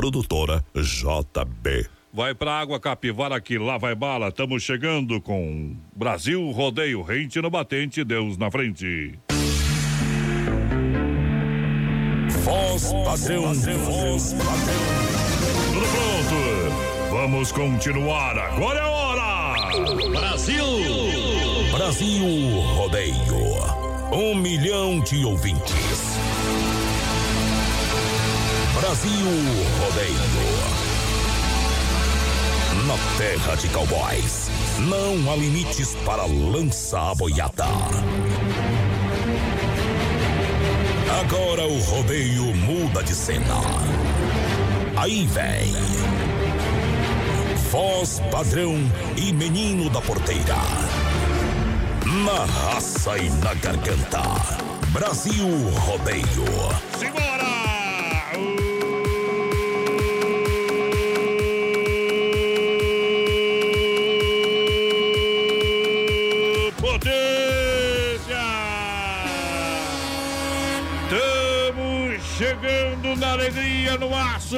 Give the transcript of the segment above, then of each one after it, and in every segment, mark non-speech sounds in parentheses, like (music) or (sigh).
Produtora JB. Vai pra água capivara que lá vai bala. Estamos chegando com Brasil Rodeio, rente no batente, Deus na frente. Voz padrão, voz padrão. Tudo pronto. Vamos continuar. Agora é a hora. Brasil. Brasil Rodeio. Um milhão de ouvintes. Brasil Rodeio. Na terra de cowboys, não há limites para lança boiada. Agora o rodeio muda de cena. Aí vem. Voz padrão e menino da porteira. Na raça e na garganta. Brasil Rodeio. Simbora! Alegria no aço.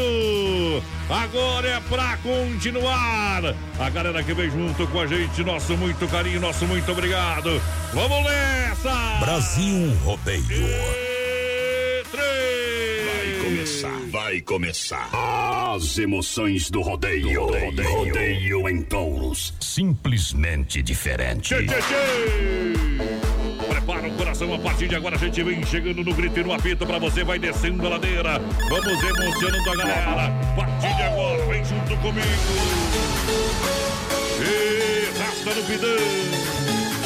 Agora é pra continuar. A galera que vem junto com a gente, nosso muito carinho, nosso muito obrigado. Vamos nessa! Brasil Rodeio. E três. Vai começar, vai começar. As emoções do rodeio. Rodeio, rodeio em touros. Simplesmente diferente. Tchê, tchê, tchê. Prepara o coração, a partir de agora a gente vem chegando no grito e no apito pra você, vai descendo a ladeira. Vamos emocionando a galera. A partir de agora, vem junto comigo. E rasta no pidão.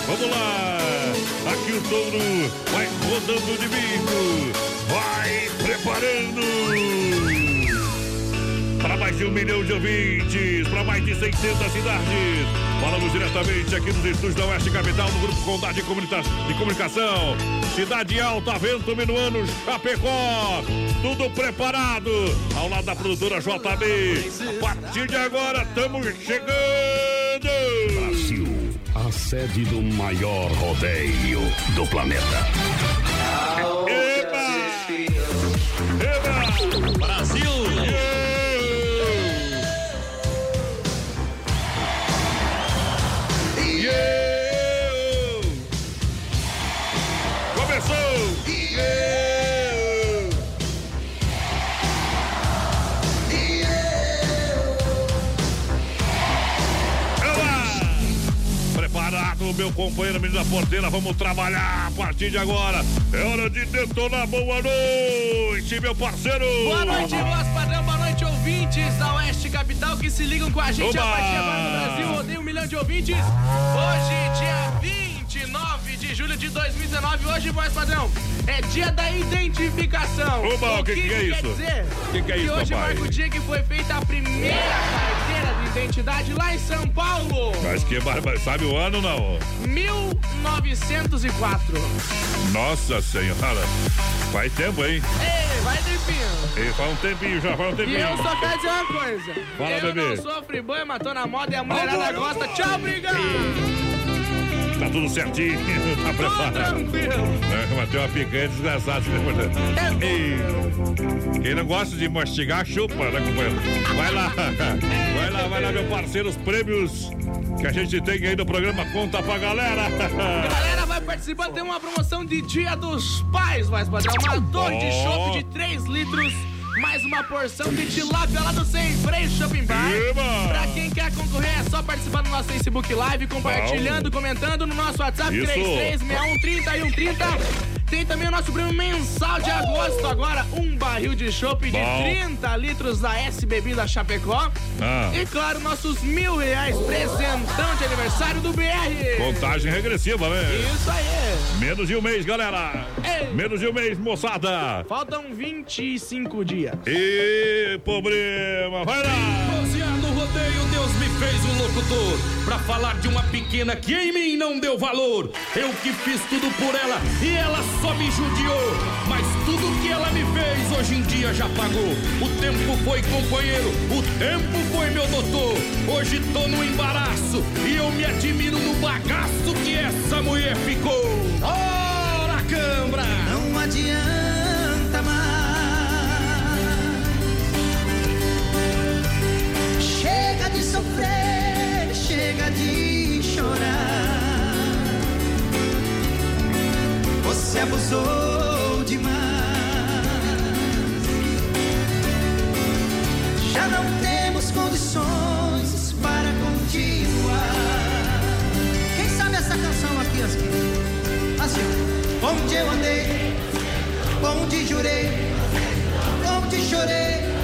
Vamos lá. Aqui o touro vai rodando de bico. Vai preparando. Para mais de um milhão de ouvintes, para mais de 600 cidades. Falamos diretamente aqui nos estúdios da Oeste Capital, no Grupo Condado de, Comunica de Comunicação. Cidade Alta, Vento Minuano, Chapecó. Tudo preparado. Ao lado da produtora JB. A partir de agora, estamos chegando. Brasil, a sede do maior rodeio do planeta. Eba! Eba! Brasil! Meu companheiro, menino da porteira, vamos trabalhar a partir de agora. É hora de detonar. Boa noite, meu parceiro! Boa noite, voz padrão, boa noite, ouvintes da Oeste Capital que se ligam com a gente Oba! a partir de agora no Brasil. Rodeio um milhão de ouvintes. Hoje, dia 29 de julho de 2019. Hoje, voz padrão, é dia da identificação. Oba, o que que é quer isso? dizer? Que que é isso, hoje papai? marca o dia que foi feita a primeira identidade lá em São Paulo. Mas que barba- sabe o ano não? 1904. Nossa senhora, faz tempo, hein? Ei, vai tempinho. E faz um tempinho já, faz um E tempinho. eu só quero dizer uma coisa. Fala, eu bebê. não sofro banho, tô na moda e a mulherada gosta. Tchau, obrigado. Tá tudo certinho, (laughs) tá preparado. É, mas tem uma picanha desgraçada. E quem não gosta de mastigar, chupa, né, companheiro? Vai lá, (laughs) vai lá, vai lá, meu parceiro, os prêmios que a gente tem aí no programa, conta pra galera. (laughs) Galera, vai participar, tem uma promoção de Dia dos Pais, vai fazer uma torre de Ó. chopp de 3 litros, mais uma porção de tilápia lá do Sem Freio Shopping Bar. Eba! Pra quem quer concorrer, é só participar do nosso Facebook Live, compartilhando, comentando no nosso WhatsApp Isso. 336130 130. Tem também o nosso prêmio mensal de agosto agora, um barril de chopp de Bom. 30 litros da S Bebida Chapecó. Ah. E claro, nossos mil reais presentão de aniversário do BR. Contagem regressiva, né? Isso aí. Menos de um mês, galera. Ei. Menos de um mês, moçada. Faltam 25 dias. E problema, vai lá. Rodeio, Deus me fez um locutor Pra falar de uma pequena que em mim não deu valor. Eu que fiz tudo por ela e ela só me judiou. Mas tudo que ela me fez hoje em dia já pagou. O tempo foi companheiro, o tempo foi meu doutor. Hoje tô no embaraço e eu me admiro no bagaço que essa mulher ficou. Ora, cambra! Não adianta sofrer, chega de chorar. Você abusou demais. Já não temos condições para continuar. Quem sabe essa canção aqui, assim? Assim, onde eu andei, onde jurei, onde chorei.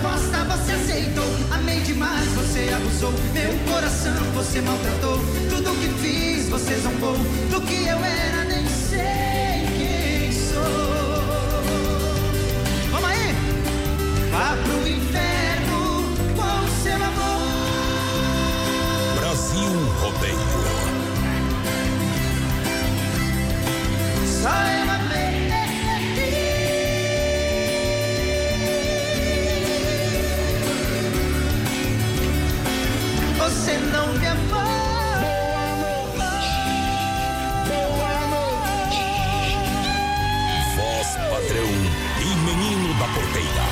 Proposta você aceitou, amei demais, você abusou. Meu coração você maltratou, tudo que fiz você zombou. Do que eu era, nem sei quem sou. Vamos aí! Vá pro inferno com seu amor. Brasil Rodeio. Só eu amei. Você não me amou. Voz padrão e menino da porteira.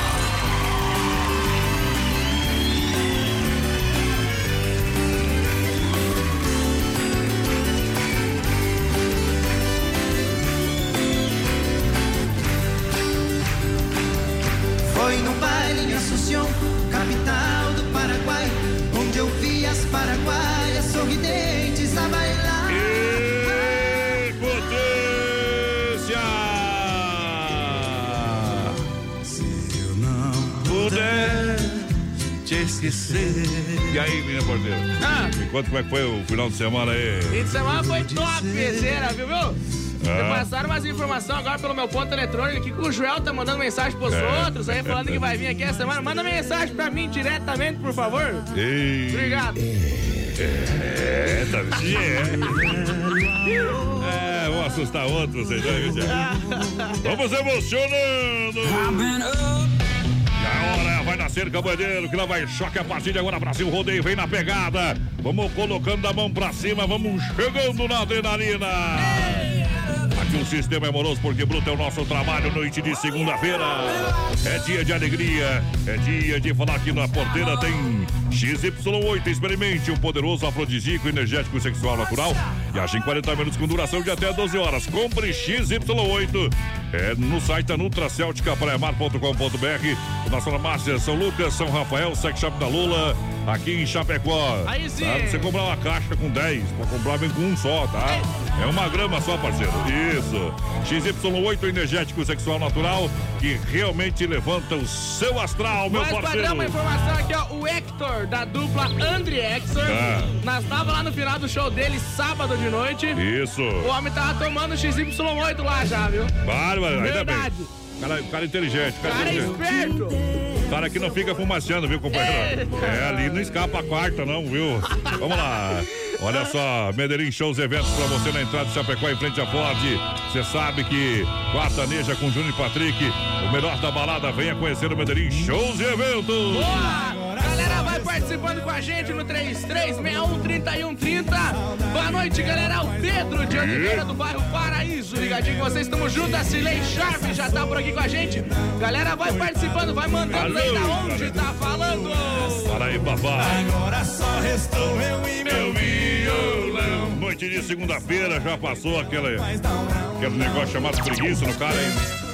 Foi no baile em Assunção, paraguaias sorridentes a bailar. E potência! Se eu não Puder te esquecer. E aí, menina porteira? Ah, Me conta como é que foi o final de semana aí. fim de semana foi top, peseira, viu, viu? Ah. Me passaram umas informações agora pelo meu ponto eletrônico aqui que o Joel tá mandando mensagem pros É. outros aí, falando que vai vir aqui essa semana. Manda mensagem pra mim diretamente, por favor. Ei, Obrigado. é, tá É, é, vou assustar outros, vocês viu, Zé? Vamos emocionando! A hora vai nascer Cabanheiro, que lá vai choque a partir de agora. Brasil Rodeio vem na pegada. Vamos colocando a mão pra cima, vamos chegando na adrenalina. Aqui o sistema é moroso porque bruto é o nosso trabalho. Noite de segunda-feira é dia de alegria, é dia de falar que na porteira tem XY8. Experimente um poderoso afrodisíaco, energético sexual natural. E age em 40 minutos com duração de até 12 horas. Compre XY8 é, no site da nutracelticapraiamar.com.br. Nossa farmácia São Lucas, São Rafael, Sex Shop da Lula, aqui em Chapecó. Aí sim. Tá? Você comprar uma caixa com 10, pra comprar vem com um só, tá? É uma grama só, parceiro. Isso. XY8 energético sexual natural que realmente levanta o seu astral, meu Mas parceiro. padrão, uma informação aqui, ó. O Hector, da dupla André Hector, Ah. nós tava lá no final do show dele, sábado de noite. Isso. O homem tava tomando XY8 lá já, viu? Bárbaro, ainda bem. Cara, cara inteligente, cara, Cara inteligente. esperto. Cara que não fica fumaciando, viu, companheiro? É, ali não escapa a quarta, não, viu? Vamos lá. Olha só, Medellín Shows Eventos pra você na entrada de Chapecó em frente à Ford. Você sabe que quarta neja com Júnior e Patrick, o melhor da balada, venha conhecer o Medellín Shows e Eventos. Boa! Participando com a gente no 33613130. Boa noite, galera. O Pedro de Oliveira do bairro Paraíso. Ligadinho com vocês, estamos juntos. A Cilei Sharp já tá por aqui com a gente. Galera, vai participando, vai mandando aí da onde tá falando. Para aí, papai. Agora só restou eu e Meu violão. Noite de segunda-feira já passou aquele, aquele negócio chamado preguiça no cara, hein?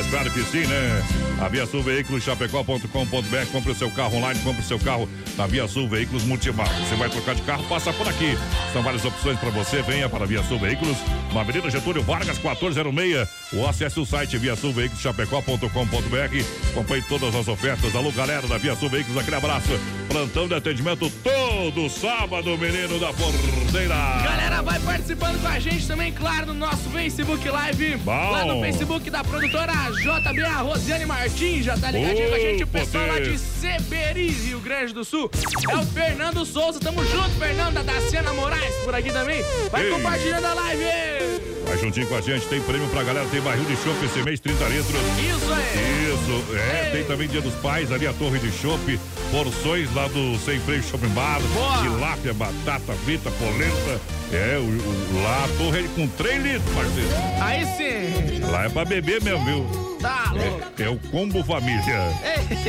Mas claro que sim, né? A Via Sul Veículos, chapecó.com.br. Compre o seu carro online, compre o seu carro na Via Sul Veículos Multimarca. Você vai trocar de carro, passa por aqui. São várias opções para você. Venha para a Via Sul Veículos, na Avenida Getúlio Vargas, 1406. Ou acesse o site Via Sul Veículos, chapecó.com.br. Acompanhe todas as ofertas. Alô, galera da Via Sul Veículos, aquele abraço. Plantão de atendimento todo sábado, menino da porteira. Galera, vai participando com a gente também, claro, no nosso Facebook Live. Bom. Lá no Facebook da produtora JB, a Rosiane Martins, já tá ligadinho com a gente. O pessoal lá de Seberi, Rio Grande do Sul. É o Fernando Souza, tamo junto, Fernando, da Daciana Moraes por aqui também. Vai Ei. compartilhando a live. Vai juntinho com a gente, tem prêmio pra galera, tem barril de chopp esse mês, 30 litros. Isso aí. Isso, é, Ei. tem também Dia dos Pais, ali a Torre de Chopp, porções lá do Sem Freio Shopping Bar, tilápia, batata frita, polenta, é, o, o- lá a torre com 3 litros, parceiro. Aí sim. Lá é pra beber mesmo, viu? Tá. É, é o combo família.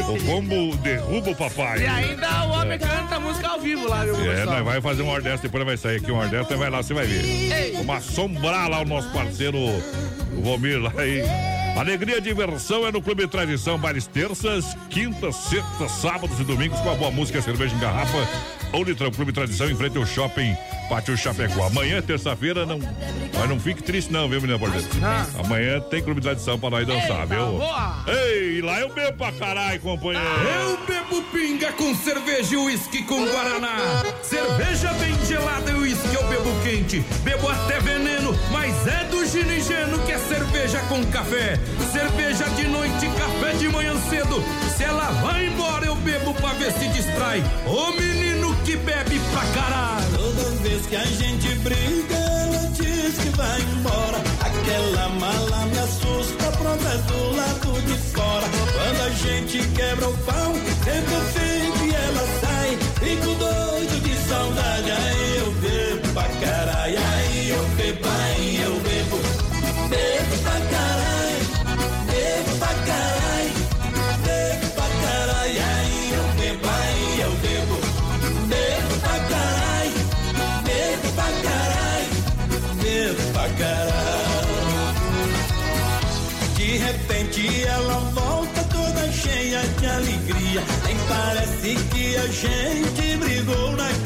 O combo derruba o papai. E ainda o homem canta música ao vivo lá, viu, É, pessoal? nós vai fazer um hora dessa, depois vai sair aqui um hora dessa, vai lá, você vai ver. Ei. Vamos assombrar lá o nosso parceiro o Romir lá aí. Alegria e diversão é no Clube Tradição, bailes terças, quintas, sextas, sábados e domingos com a boa música, cerveja em garrafa. Ou Litrão Clube Tradição em frente ao shopping Pátio Chapecó. Amanhã, terça-feira, não. Mas não fique triste, não, viu, menina Bordeiro? Ah. Amanhã tem clube de tradição pra nós dançar, Eita, viu? Boa. Ei, lá eu bebo pra caralho, companheiro. Eu bebo pinga com cerveja e uísque com guaraná. Cerveja bem gelada e uísque eu bebo quente. Bebo até veneno, mas é do ginigeno que é cerveja com café. Cerveja de noite, café de manhã cedo. Se ela vai embora, eu bebo pra ver se distrai. Ô menino que bebe pra caralho. Vez que a gente briga, ela diz que vai embora. Aquela mala me assusta, pronta do lado de fora. Quando a gente quebra o pau, sempre eu fico parece que a gente brigou naquele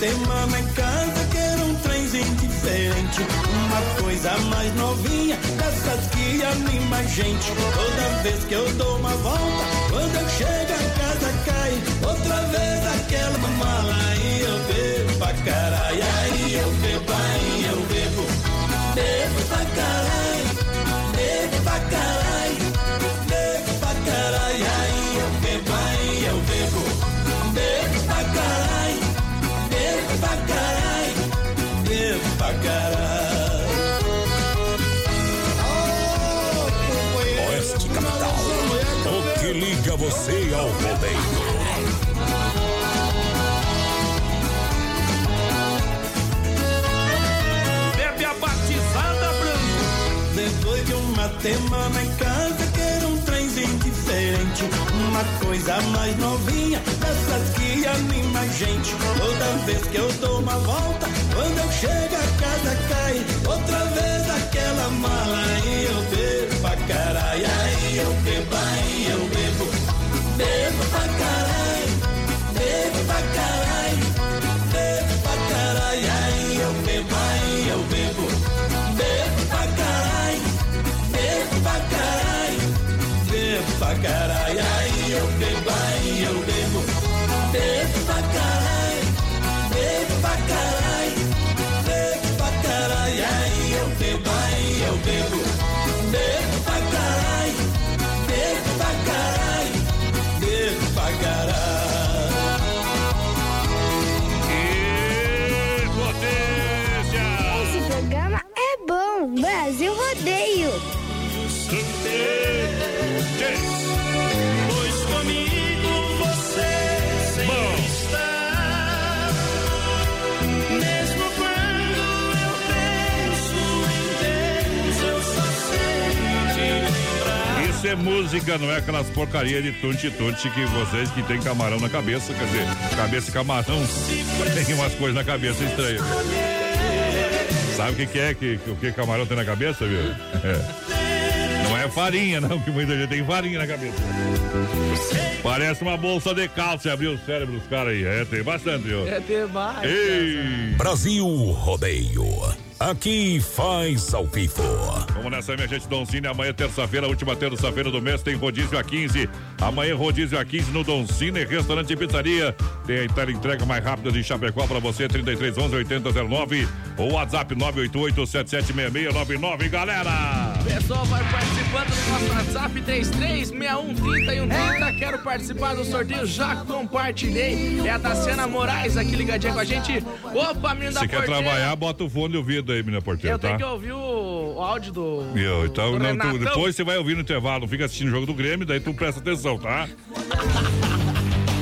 uma semana em casa, quero um trenzinho diferente. Uma coisa mais novinha, dessas que anima a gente. Toda vez que eu dou uma volta, quando eu chego a casa cai. Outra vez aquela mala, aí eu bebo pra caralho. Aí eu bebo, aí eu bebo. Bebo pra caralho, você ao rodeio? Depois de uma semana em casa, quero um trenzinho diferente. Uma coisa mais novinha, dessas que anima a gente. Toda vez que eu dou uma volta, quando eu chego a casa cai. Outra vez aquela mala, aí eu bebo pra caralho. Aí eu bebo, aí eu bebo. Bebo pra caralho, é música, não é aquelas porcaria de tunte-tunte que vocês que tem camarão na cabeça, quer dizer, cabeça de camarão, (laughs) tem umas coisas na cabeça estranhas. Sabe o que, que é que, que o que camarão tem na cabeça, viu? É. Não é farinha, não, que muita gente tem farinha na cabeça. Parece uma bolsa de cálcio, abrir o cérebro dos caras aí. É, tem bastante, viu? É demais. Ei! Brasil Rodeio. Aqui faz ao vivo. Vamos nessa, minha gente, Doncini. Amanhã, terça-feira, última terça-feira do mês, tem rodízio a 15. Amanhã, rodízio a 15 no Doncini, restaurante e pizzaria. Tem a entrega mais rápida de Chapecó para você, 3311 8009 ou WhatsApp 988-776699, galera. O pessoal vai participando do nosso WhatsApp 336130 Quero participar do sorteio, já compartilhei. É a Daciana Moraes aqui ligadinha com a gente. Opa, menino da Se quer trabalhar, bota o fone de ouvido aí, menina porteira, Eu tá? tenho que ouvir o, o áudio do. Eu, então, do não, tu- depois você vai ouvir no intervalo, fica assistindo o jogo do Grêmio, daí tu presta atenção, tá?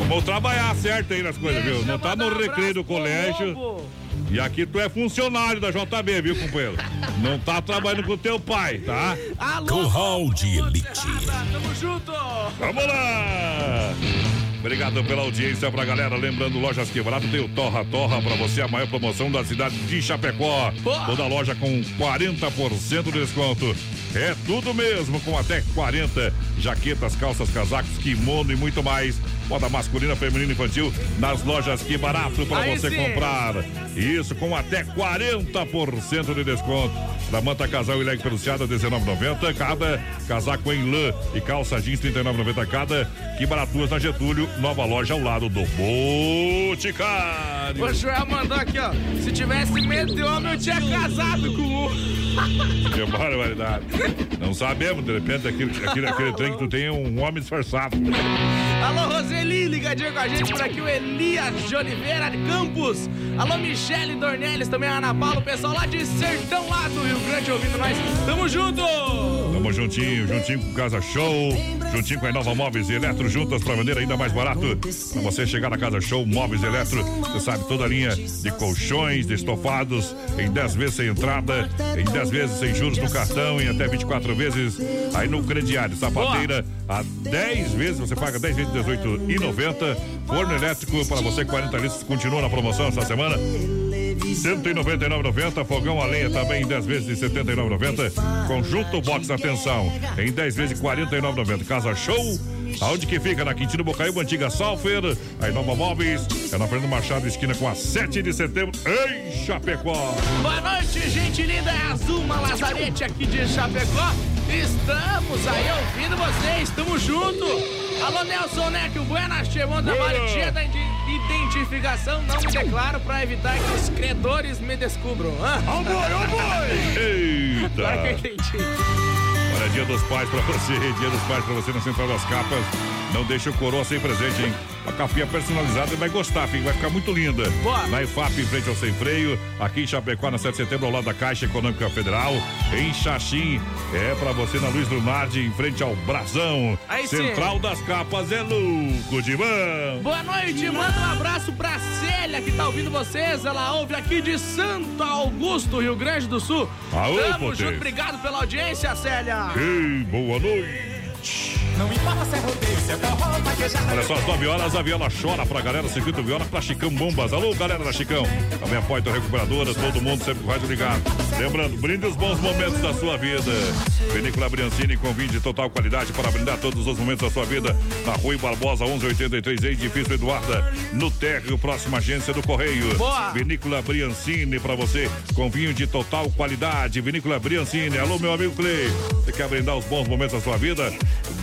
Vamos trabalhar certo aí nas coisas, viu? Não tá no recreio do colégio. Lobo. E aqui tu é funcionário da JB, viu, companheiro? Não tá trabalhando com teu pai, tá? Alô, Curral de Elite. Tamo junto! Vamos lá! Obrigado pela audiência pra galera. Lembrando, Lojas Quebrado tem o Torra Torra pra você, a maior promoção da cidade de Chapecó. Toda loja com 40% de desconto. É tudo mesmo, com até 40 jaquetas, calças, casacos, kimono e muito mais. Moda masculina, feminina e infantil nas lojas Que Barato para você sim. comprar. Isso com até 40% de desconto. Da manta casal e leg peluciada 19,90 cada. Casaco em lã e calça jeans 39,90 cada. Que baratuas na Getúlio, nova loja ao lado do Boticário. O Joel mandou aqui, ó. Se tivesse medo de homem, eu tinha casado com um. (laughs) Que barbaridade. Não sabemos, de repente, aquele, aquele, aquele trem que tu tem é um homem disfarçado. Alô, Roseli, ligadinho com a gente por aqui, o Elias de Oliveira de Campos. Alô, Michele Dornelles, também a Ana Paula, o pessoal lá de Sertão lá do Rio Grande ouvindo nós. Tamo junto! Tamo juntinho, juntinho com Casa Show, juntinho com a Nova Móveis e Eletro, juntas pra vender ainda mais barato. Pra você chegar na Casa Show Móveis e Eletro, você sabe, toda a linha de colchões, de estofados, em 10 vezes sem entrada, em 10 vezes sem juros no cartão, em até 24 vezes aí no crediário. Sapateira, a 10 vezes, você paga 10 vezes de 18,90. Forno elétrico para você, 40 litros, continua na promoção essa semana. 199,90. Fogão a lenha também em 10 vezes de 79,90. Conjunto Box, atenção, em 10 vezes de 49,90. Casa Show. Aonde que fica? Na Quintino Bocaiúva, antiga Salfer, a Nova Móveis, é na Fernando Machado, esquina com a 7 de setembro, em Chapecó. Boa noite, gente linda. É a Zuma Lazarete aqui de Chapecó. Estamos aí ouvindo vocês. Tamo junto. Alô, Nelson Neck, o Buenas Chevron trabalho Boa. dia da ide- identificação. Não me declaro pra evitar que os credores me descubram. Ah, Ó boi, ó boi! Agora que eu Eita! entendi. Olha, dia dos pais pra você, dia dos pais pra você na Central das Capas. Não deixa o coroa sem presente, hein? A capinha personalizada vai gostar, filho. Vai ficar muito linda. Boa. Na IFAP, em frente ao Sem Freio. Aqui em Chapecó, na 7 de setembro, ao lado da Caixa Econômica Federal. Em Xaxim, é pra você na Luiz Lunardi, em frente ao Brasão. Aí sim. Central das Capas é louco de mão. Boa noite, manda um abraço pra Célia que tá ouvindo vocês. Ela ouve aqui de Santo Augusto, Rio Grande do Sul. Aô, Tamo junto, obrigado pela audiência, Célia. Ei, boa noite. Não importa se é rodeio, se é forró, vaquejada. Olha só, às 9 horas a Viola chora pra galera, circuito Viola pra Chicão Bombas. Alô, galera da Chicão. Também apoia a recuperadora, todo mundo sempre com rádio ligado. Lembrando, brinde os bons momentos da sua vida. Vinícola Briancini com vinho de total qualidade para brindar todos os momentos da sua vida. Na Rui Barbosa, 1183, edifício Eduarda, no térreo, próxima agência do Correio. Boa. Vinícola Briancini pra você, com vinho de total qualidade. Vinícola Briancini. Alô, meu amigo Clay. Você quer brindar os bons momentos da sua vida?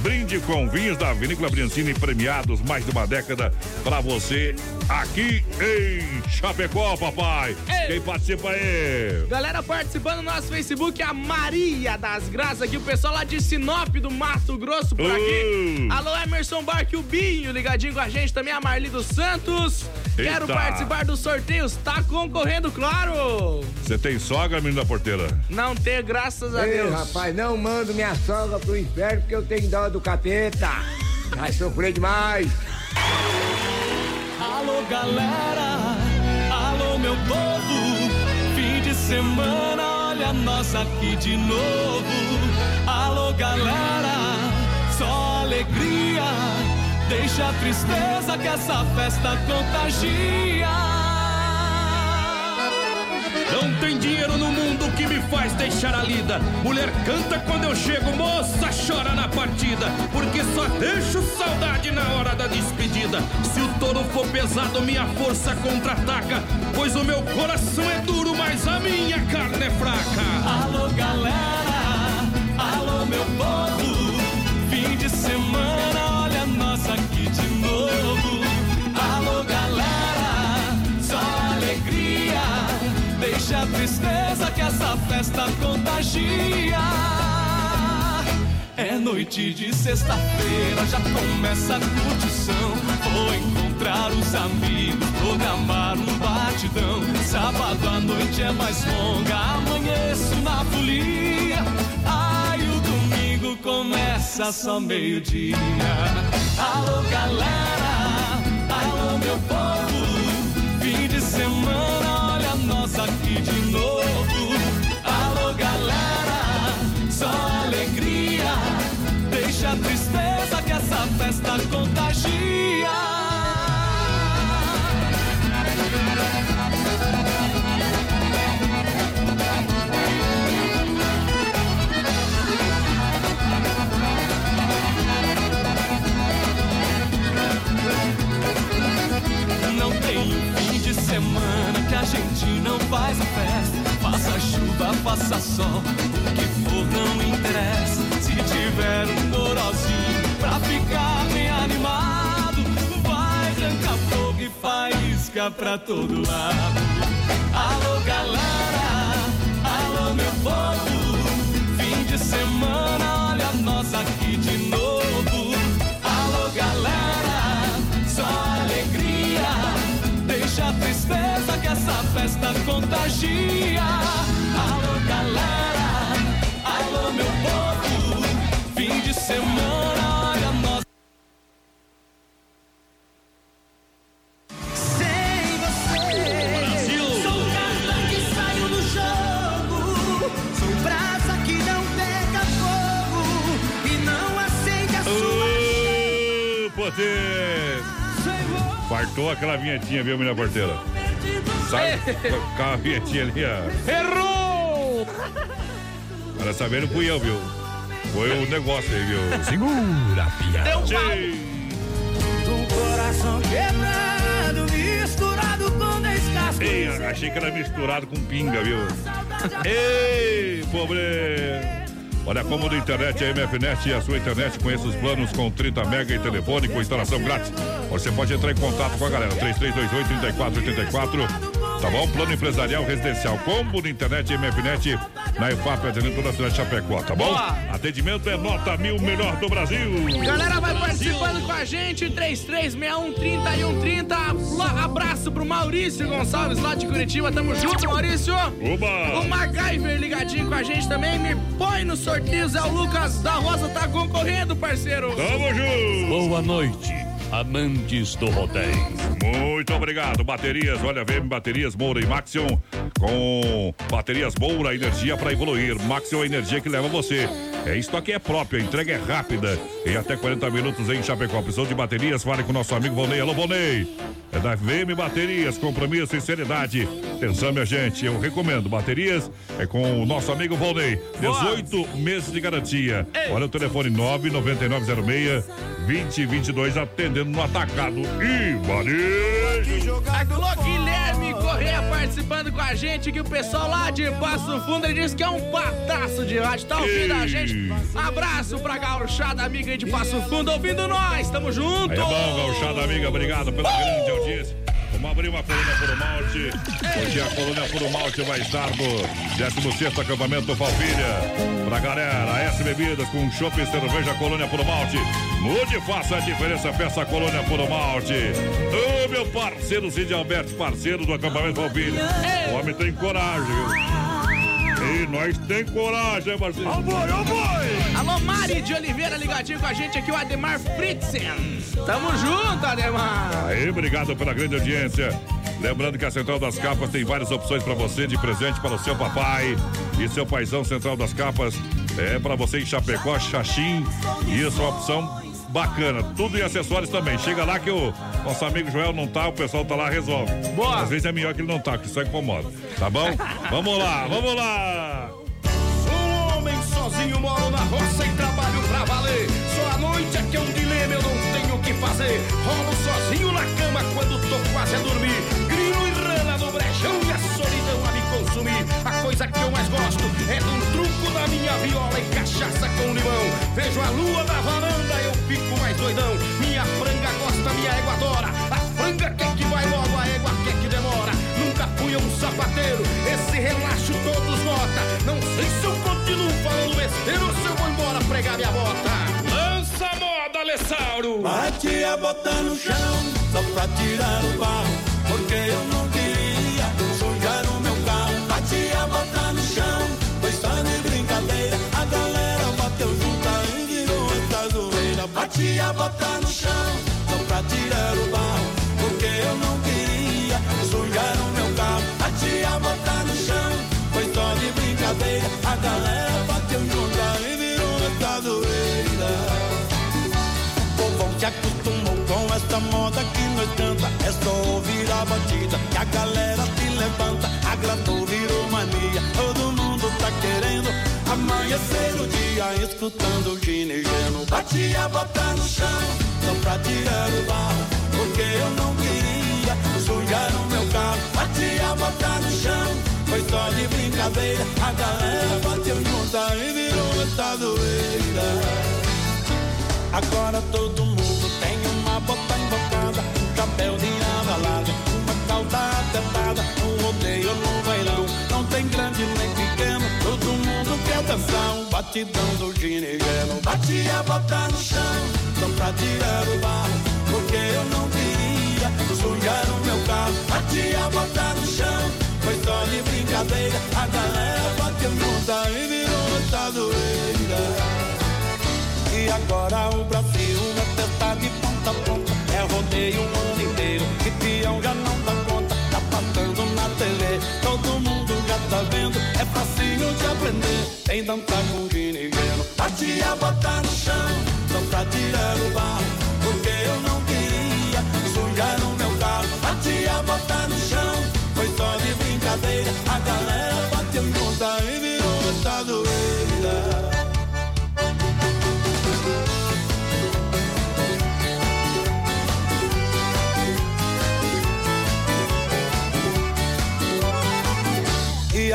Brinde com vinhos da Vinícola Briancini, premiados mais de uma década pra você aqui em Chapecó, papai. Ei. Quem participa aí? Galera participando do nosso Facebook, a Maria das Graças aqui, o pessoal lá de Sinop, do Mato Grosso, por aqui. Uh. Alô, Emerson Barque, o Binho, ligadinho com a gente, também a Marli dos Santos. Quero Eita. participar dos sorteios, tá concorrendo, claro. Você tem sogra, menino da porteira? Não ter, graças a Ei, Deus. rapaz, não mando minha sogra pro inferno porque eu tenho dó do capeta. Vai sofrer demais. Alô, galera. Alô, meu povo. Fim de semana, olha nós aqui de novo. Alô, galera. Só alegria. Deixa a tristeza que essa festa contagia. Não tem dinheiro no mundo que me faz deixar a lida. Mulher canta quando eu chego, moça chora na partida. Porque só deixo saudade na hora da despedida. Se o touro for pesado, minha força contra-ataca. Pois o meu coração é duro, mas a minha carne é fraca. Alô, galera. Alô, meu povo. Fim de semana, Deixa a tristeza que essa festa contagia. É noite de sexta-feira, já começa a curtição. Vou encontrar os amigos, programar um batidão. Sábado à noite é mais longa, amanheço na folia. Ai, o domingo começa só meio-dia. Alô, galera, alô, meu povo. Fim de semana, nós aqui de novo. Alô, galera, só alegria. Deixa a tristeza que essa festa contagia. Não tem um fim de semana que a gente faz a festa. Faça chuva, faça sol, o que for não interessa. Se tiver um corozinho pra ficar bem animado, vai arrancar fogo e faísca pra todo lado. Alô, galera, alô, meu povo, fim de semana, olha nós aqui de novo. Tristeza que essa festa contagia. Alô, galera, alô, meu povo. Fim de semana, olha nós. Sem você, sou carta que saiu do jogo. Sou brasa que não pega fogo e não aceita sua. Ô, poder! Fartou aquela vinhetinha, viu, menina porteira? Sabe? Com a vinhetinha ali, ó. Errou! Para saber, não fui eu, viu? Foi o negócio aí, viu? Segura, piada. Deu pau. Um coração quebrado, misturado com descasco. Ei, achei que era misturado com pinga, viu? Ei, pobre! Olha, como do internet, a MFNet e a sua internet, conheça os planos com 30 mega e telefone com instalação grátis. Você pode entrar em contato com a galera, 3328-3484. Tá bom? Plano empresarial residencial, combo de internet MFNet na EFAP, atendendo toda a cidade de Chapecó, tá bom? Boa. Atendimento é nota mil, melhor do Brasil. Galera, vai participando com a gente, 3361-3130. Lá, Abraço pro Maurício Gonçalves, lá de Curitiba. Tamo junto, Maurício. Oba! O MacGyver ligadinho com a gente também. Me põe no sorteio, Zé Lucas da Rosa tá concorrendo, parceiro. Tamo junto! Boa noite, amantes do rodeio. Muito obrigado. Baterias, olha, VM Baterias Moura e Maxion. Com baterias Moura, energia para evoluir. Maxion, a energia que leva você. É isso aqui é próprio, a entrega é rápida. Em até 40 minutos em Chapecó. Precisou de baterias? Fale com o nosso amigo Volney. Alô, Volney. É da VM Baterias, compromisso e seriedade. Atenção, minha gente, eu recomendo. Baterias é com o nosso amigo Volney. 18 meses de garantia. Olha o telefone 99906 2022 atendendo no atacado e varejo. Alô, Guilherme Correia participando com a gente, que o pessoal lá de Passo Fundo ele disse que é um pataço de rádio, tá ouvindo a gente? Abraço pra gauchada amiga aí de Passo Fundo, ouvindo nós, tamo junto! Aí é bom, gauchada amiga, obrigado pela grande audiência. Vamos abrir uma coluna por malte. Hoje a coluna por malte vai estar no 16 acampamento Falpilha. Pra galera, S Bebidas com chopp e cerveja colônia por malte. Mude, faça a diferença, peça a colônia por malte. Ô, meu parceiro Cid Alberto, parceiro do acampamento Falpilha. O homem tem coragem, viu? E nós tem coragem, parceiro. Ó boi, ó boi! Alô, Mari de Oliveira ligadinho com a gente aqui, o Ademar Fritzen. Tamo junto, Ademar! Aí, obrigado pela grande audiência. Lembrando que a Central das Capas tem várias opções para você de presente para o seu papai e seu paizão Central das Capas. É para você em Chapecó, Xaxim. Isso é uma opção bacana. Tudo em acessórios também. Chega lá que o nosso amigo Joel não tá, o pessoal tá lá, resolve. Boa. Às vezes é melhor que ele não tá, que só incomoda. Tá bom? (laughs) vamos lá, vamos lá! Sou homem sozinho, moro na roça e trabalho pra valer. Só a noite é que é um dilema, eu não tenho o que fazer. Rolo sozinho na cama quando tô quase a dormir. Grilo e rana no brechão e a solidão a me consumir. A coisa que eu mais gosto é um truco da minha viola e cachaça com limão. Vejo a lua da varanda, eu fico mais doidão. Minha franga gosta, minha égua adora. A franga quer que vai logo, a égua quer que demora. Nunca fui um sapateiro, esse relaxo todos nota. Não sei se eu continuo falando besteira ou se eu vou embora pregar minha bota. Lança a moda, Alessauro! Bate a bota no chão, só pra tirar o barro, porque eu não carro. Bate a bota no chão, foi só de brincadeira. A galera bateu junto e virou essa zoeira. Bate a bota no chão, só pra tirar o barro, porque eu não queria sujar o meu carro. Bate a bota no chão, foi só de brincadeira. A galera bateu junto e virou essa zoeira. O povão se acostumou com essa moda que nós canta. É só ouvir a batida que a galera se levanta. Agradou, virou mania. Todo mundo tá querendo amanhecer o dia escutando o ginegeno. Bati a bota no chão, só pra tirar o barro. Porque eu não queria sujar o meu carro. Bati a bota no chão, foi só de brincadeira. A galera bateu junta e virou essa doeira. Agora todo mundo tem uma bota invocada, um chapéu de aba larga, uma calça apertada, um dançar um batidão do ginegeno. Bati a bota no chão, só pra tirar o barro, porque eu não queria sujar o meu carro. Bati a bota no chão, foi só de brincadeira, a galera bateu junta e virou essa doeira. E agora o Brasil é testa de ponta a ponta. É rodeio o ano inteiro. E peão já não dá conta. Tá passando na TV. Todo mundo tá vendo. É facinho de aprender. Tem dançar com ginegeno. Bati a bota no chão. Só pra tirar o barro. Porque eu não queria sujar o meu carro. Bati a bota no chão. Foi só de brincadeira. A galera bateu junta e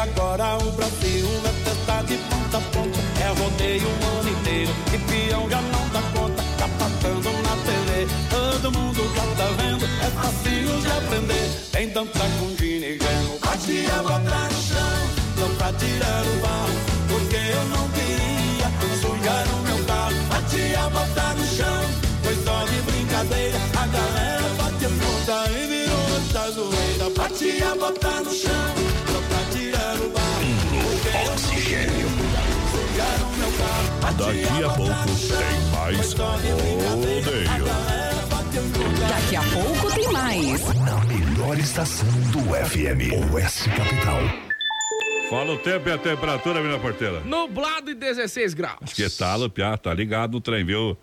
agora o Brasil é testa de ponta a ponta. É rodeio o ano inteiro. E peão já não dá conta. Tá passando na TV. Todo mundo já tá vendo. É facinho de aprender. Tem dança com ginegeno. Bate a bota no chão. Só pra tirar o barro. Porque eu não queria sujar o meu carro. Bate a bota no chão. Foi só de brincadeira. A galera bateu junta e virou essa zoeira. Bate a bota no chão. Daqui a pouco tem mais rodeio. Daqui a pouco tem mais. Na melhor estação do FM. OS Capital. Fala o tempo e a temperatura, minha porteira. Nublado e 16 graus. Que tal, Piá? Tá ligado no trem, viu?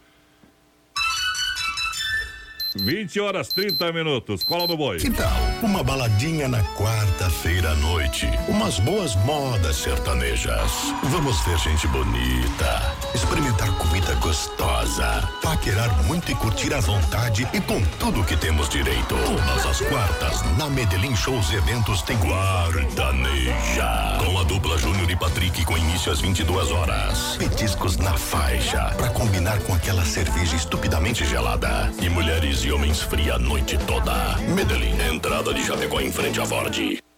20 horas 30 minutos. Cola no boi. Que tal uma baladinha na quarta-feira à noite? Umas boas modas sertanejas. Vamos ver gente bonita, experimentar comida gostosa, paquerar muito e curtir à vontade e com tudo que temos direito. Todas as quartas, na Medellín Shows e Eventos tem Guardaneja. Com a dupla Júnior e Patrick com início às 22 horas. Petiscos na faixa, pra combinar com aquela cerveja estupidamente gelada. E mulheres homens fria a noite toda. Medellín, entrada de Chapecó em frente à Ford.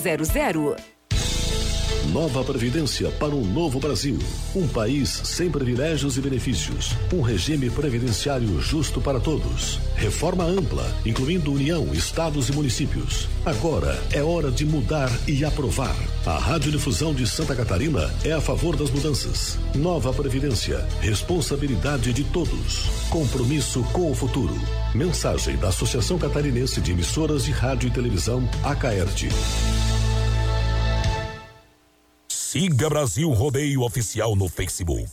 3328-3100. Nova Previdência para um novo Brasil. Um país sem privilégios e benefícios. Um regime previdenciário justo para todos. Reforma ampla, incluindo União, estados e municípios. Agora é hora de mudar e aprovar. A Radiodifusão de Santa Catarina é a favor das mudanças. Nova Previdência. Responsabilidade de todos. Compromisso com o futuro. Mensagem da Associação Catarinense de Emissoras de Rádio e Televisão, Acaerte. Siga Brasil Rodeio Oficial no Facebook.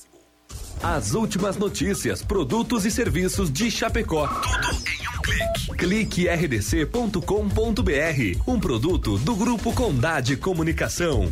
As últimas notícias, produtos e serviços de Chapecó. Tudo em um clique. cliquerdc.com.br, um produto do Grupo Condade Comunicação.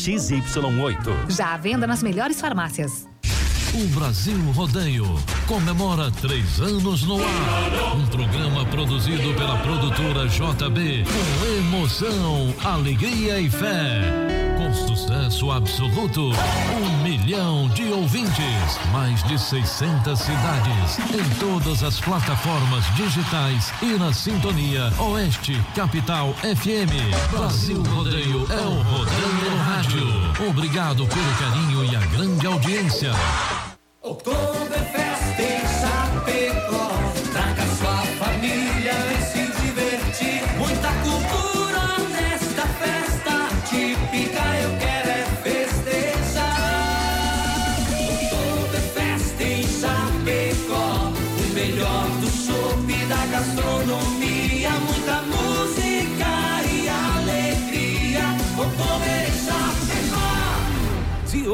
XY8. Já à venda nas melhores farmácias. O Brasil Rodeio comemora três anos no ar. Um programa produzido pela produtora JB com emoção, alegria e fé. Sucesso absoluto, um milhão de ouvintes, mais de 600 cidades, em todas as plataformas digitais e na sintonia Oeste Capital FM. Brasil Rodeio é o Rodeio no Rádio. Obrigado pelo carinho e a grande audiência. Oktoberfest em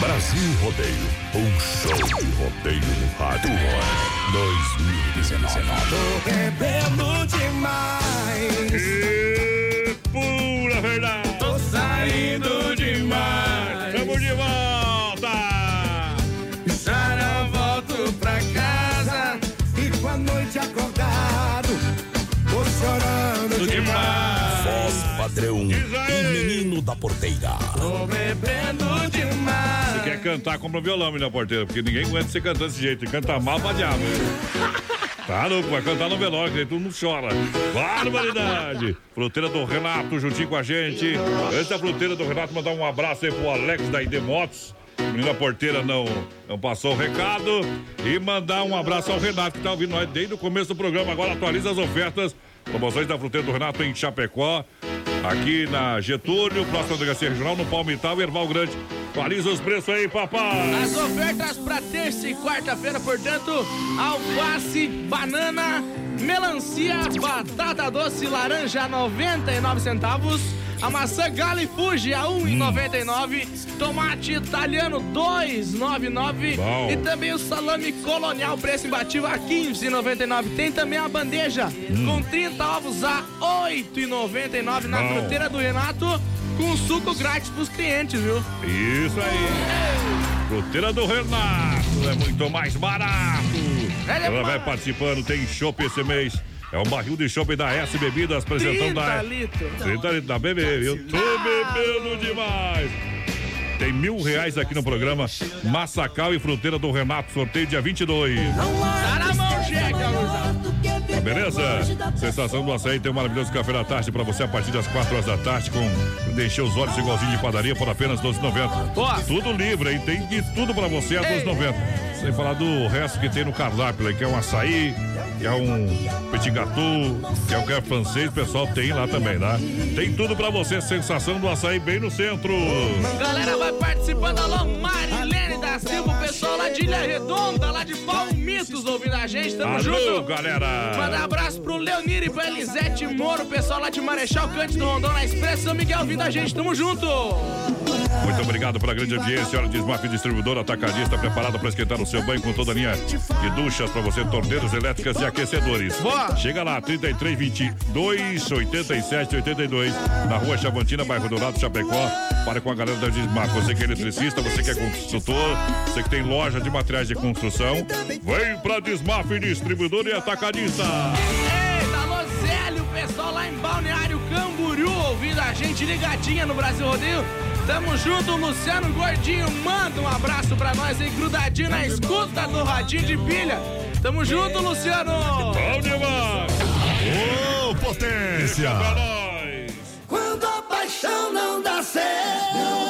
Brasil Rodeio, um show de rodeio no rádio. 2019. Tô bebendo demais. E pura verdade. Tô saindo demais. Tamo de volta. Já não volto pra casa. E com a noite acordado, tô chorando demais. Voz padrão e menino da porteira. Tô bebendo demais. Se quer cantar, compra um violão, menina porteira, porque ninguém aguenta você cantando desse jeito. Canta mal pra diabo. (laughs) Tá louco, vai cantar no velório, aí todo mundo chora. Barbaridade! Fruteira do Renato juntinho com a gente. Antes da fruteira do Renato, mandar um abraço aí pro Alex da ID Motos. Menina porteira não, não passou o recado. E mandar um abraço ao Renato, que tá ouvindo nós desde o começo do programa. Agora atualiza as ofertas. Promoções da fruteira do Renato em Chapecó. Aqui na Getúlio, próxima delegacia regional, no Palmital Erval Grande. Atualiza os preços aí, papai! As ofertas para terça e quarta-feira, portanto, alface, banana, melancia, batata doce, laranja 99 centavos, a maçã Gala e Fuji a 1,99, tomate italiano 2,99 Bom. e também o salame colonial preço imbatível a 15,99. Tem também a bandeja Hum. com 30 ovos a 8,99 na Bom. fruteira do Renato com suco grátis pros clientes, viu? Isso aí. Fruteira do Renato é muito mais barato. É Ela vai participando, tem chopp esse mês. É um barril de chopp da S Bebidas, apresentando 30 da litros. 30 litros da bebê. Eu tô bebendo demais. Tem mil reais aqui no programa Massacal e Fruteira do Renato. Sorteio dia 22. Tá na mão, chega. Tá beleza? Sensação do açaí tem um maravilhoso café da tarde pra você a partir das 4 horas da tarde com de encher os olhos igualzinho de padaria por apenas 12,90. Boa. Tudo livre, hein? Tem de tudo pra você a 12,90. Sem falar do resto que tem no cardápio, né? que é um açaí, que é um petit gâteau, que é um café francês, o pessoal tem lá também, tá? Tem tudo pra você, sensação do açaí bem no centro. Galera, vai participando. Alô, Marilene da Silva, o pessoal lá de Ilha Redonda, lá de Palmitos, ouvindo a gente. Tamo Alô, junto. galera. Manda abraço pro Leonir e pra Elisete Moro, o pessoal lá de Marechal Cândido Rondon na Expresso São Miguel ouvindo a gente. Tamo junto. Muito obrigado pela grande audiência. Hora de Smaf Distribuidor Atacadista, preparado para esquentar o seu banho com toda a linha de duchas para você, torneiras elétricas e aquecedores. Boa. Chega lá, 33 22 87 82, na rua Chavantina, bairro Dourado, Chapecó. Para com a galera da Dismaf. Você que é eletricista, você que é construtor, você que tem loja de materiais de construção, vem pra Dismaf Distribuidor e Atacadista. Eita, alô Zélio, pessoal lá em Balneário Camboriú, ouvindo a gente ligadinha no Brasil Rodeio. Tamo junto, Luciano Gordinho, manda um abraço pra nós aí, grudadinho na escuta do Radinho de Pilha. Tamo junto, Luciano! Bom demais! Ô, potência! Quando a paixão não dá certo,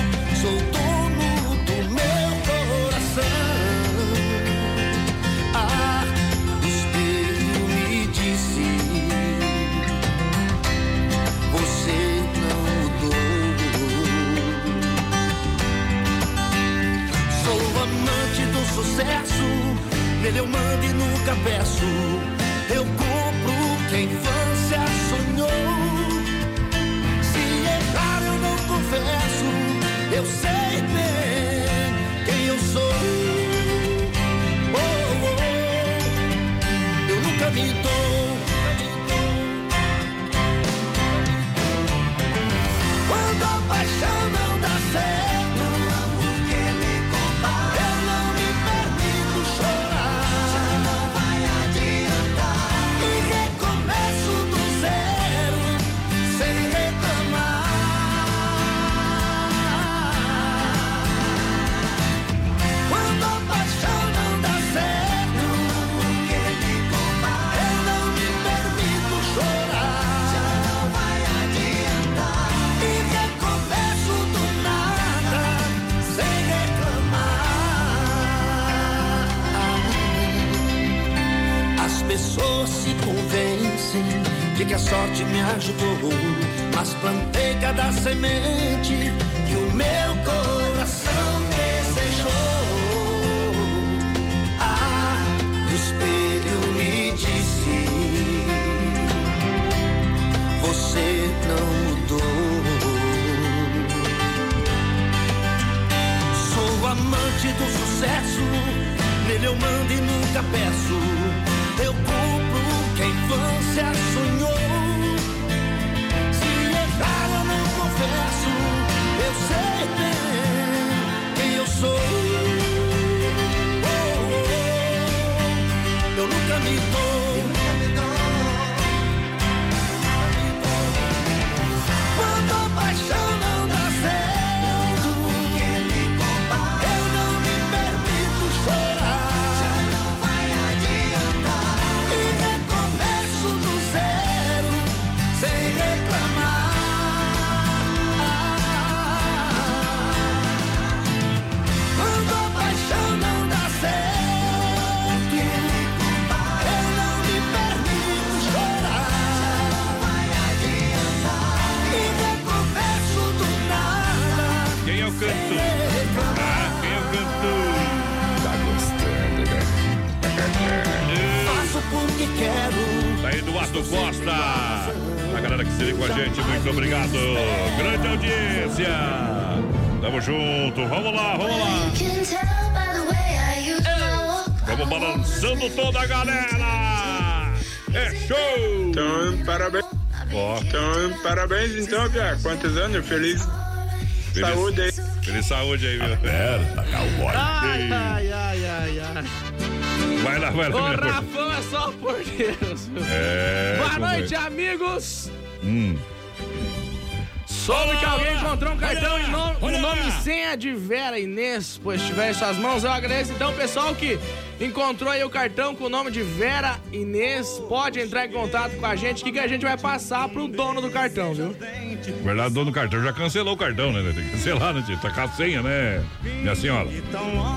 sucesso, nele eu mando e nunca peço. Eu compro o que a infância sonhou. Se errar eu não confesso, eu sei bem quem eu sou. Oh, oh, eu nunca me dou. Feliz, Feliz- saúde aí. Feliz saúde aí, viu? Aperta, cowboy. Ai, ai, ai, ai, ai. Vai lá, vai lá. O. Rafão é só o porteiro. É, Boa como é? noite, amigos. Hum. Soube que alguém encontrou um cartão olha em lá, nome, olha com nome e senha de Vera Inês, pois estiver em suas mãos, eu agradeço. Então, pessoal que encontrou aí o cartão com o nome de Vera Inês, pode entrar em contato com a gente, que, que a gente vai passar pro dono do cartão, viu? Na verdade, dono do cartão já cancelou o cartão, né? Tem que cancelar, né, tio? Tá com a senha, né? Minha senhora.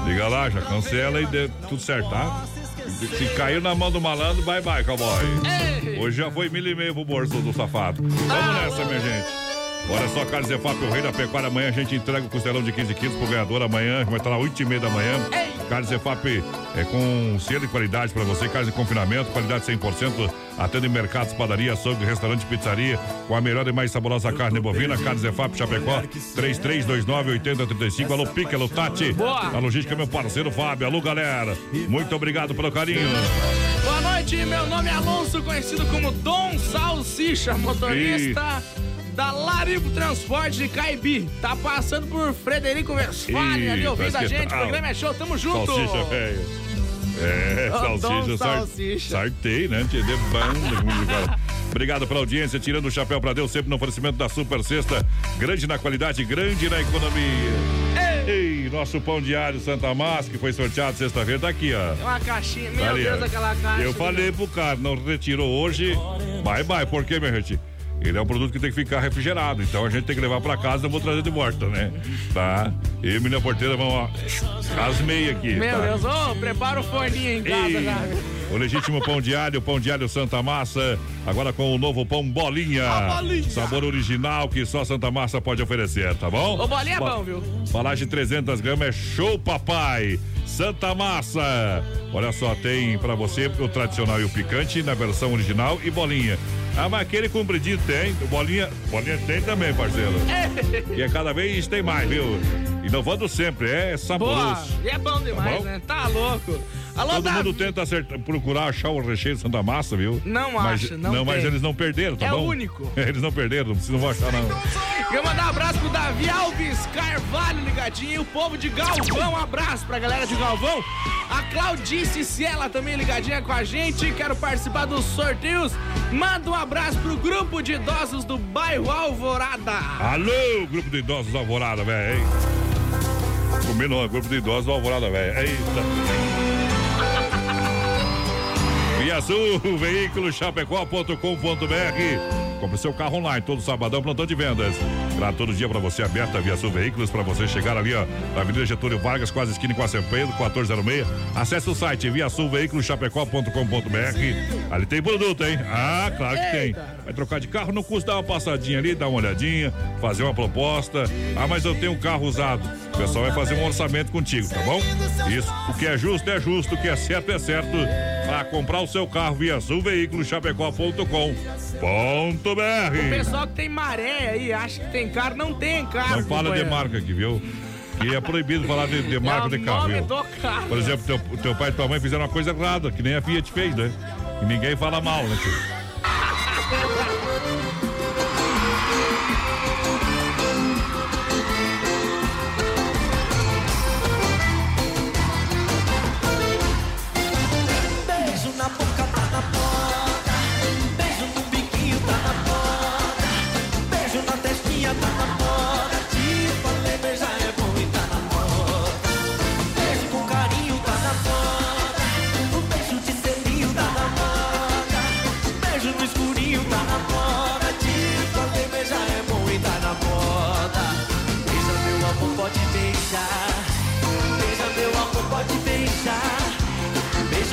Liga lá, já cancela e dê tudo certo, tá? Se caiu na mão do malandro, bye bye, cowboy. Hoje já foi mil e meio pro bolso do safado. Vamos nessa, minha gente. Olha só, Carlos Zefap, o rei da pecuária. Amanhã a gente entrega o costelão de 15 quilos pro ganhador. Amanhã vai estar lá 8 e meia da manhã. Carlos Zefap é com selo de qualidade para você. Carnes de confinamento, qualidade 100%. Atende mercados, padaria, açougue, restaurante, pizzaria. Com a melhor e mais saborosa carne bovina. Carlos Zefap, Chapecó, 3329-8035. Alô, Pique, alô, Tati. Boa. A logística, meu parceiro Fábio. Alô, galera. Muito obrigado pelo carinho. Boa noite, meu nome é Alonso, conhecido como Dom Salsicha, motorista da Larico Transporte de Caibi. Tá passando por Frederico Westphalen ali ouvindo a gente. O programa é show, tamo junto. Salsicha, velho. É, salsicha, Salsicha. sartei, né? Te de banda, como. Obrigado pela audiência, tirando o chapéu pra Deus, sempre no oferecimento da Super Sexta. Grande na qualidade, grande na economia. Ei, nosso pão diário Santa Massa, que foi sorteado sexta-feira, tá aqui, ó. É uma caixinha, meu Tá ali, Deus, aquela caixa. Eu falei pro cara, não retirou hoje. Bye, bye. Por quê, minha gente? Ele é um produto que tem que ficar refrigerado, então a gente tem que levar pra casa, não vou trazer de volta, né? Tá? E minha porteira ó, as meias aqui. Meu tá? Deus, ô, prepara o forninho em casa Ei, o legítimo pão de alho, pão de alho Santa Massa, agora com o novo pão bolinha. A bolinha. Sabor original que só Santa Massa pode oferecer, tá bom? Ô, bolinha é Ba- bom, viu? Embalagem 300 gramas é show, papai. Santa Massa. Olha só, tem pra você o tradicional e o picante na versão original e bolinha. Ah, mas aquele compridinho tem, bolinha, bolinha tem também, parceiro. E é cada vez tem mais, viu? Inovando sempre, é Boa, saboroso. e é bom demais, bom? né? Tá louco. Alô, Todo Davi. mundo tenta acertar- procurar achar o recheio de Santa Massa, viu? Não mas, acha, não mas tem. eles não perderam, tá É bom? o único. (laughs) Eles não perderam, não precisam achar, não. Quero mandar um abraço pro Davi Alves Carvalho ligadinho, o povo de Galvão, um abraço pra galera de Galvão. A Claudice Ciela também ligadinha com a gente, quero participar dos sorteios. Manda um abraço pro grupo de idosos do bairro Alvorada. Alô, grupo de idosos Alvorada, velho. Combinou, grupo de idosos Alvorada, velho. Eita. Via Sul, (laughs) veículo chapecó.com.br. Compre seu carro online, todo sabadão, plantão de vendas. Pra todo dia pra você, aberta Via Sul Veículos, pra você chegar ali, ó, na Avenida Getúlio Vargas, quase esquina com a Pedro, 1406. Acesse o site via sul veículos chapecó.com.br. Ali tem produto, hein? Ah, claro que tem. Vai trocar de carro, não custa dar uma passadinha ali, dar uma olhadinha, fazer uma proposta. Ah, mas eu tenho um carro usado. O pessoal vai fazer um orçamento contigo, tá bom? Isso. O que é justo é justo, o que é certo é certo. Para comprar o seu carro via sul veículos chapecó.com.br. O pessoal que tem maré aí, acha que tem carro, não tem carro. Não fala de marca aqui, viu? E é proibido falar de, de marca é o de carro, viu? do carro. Por exemplo, teu, teu pai e tua mãe fizeram uma coisa errada, que nem a Fiat fez, né? E ninguém fala mal, né, tio?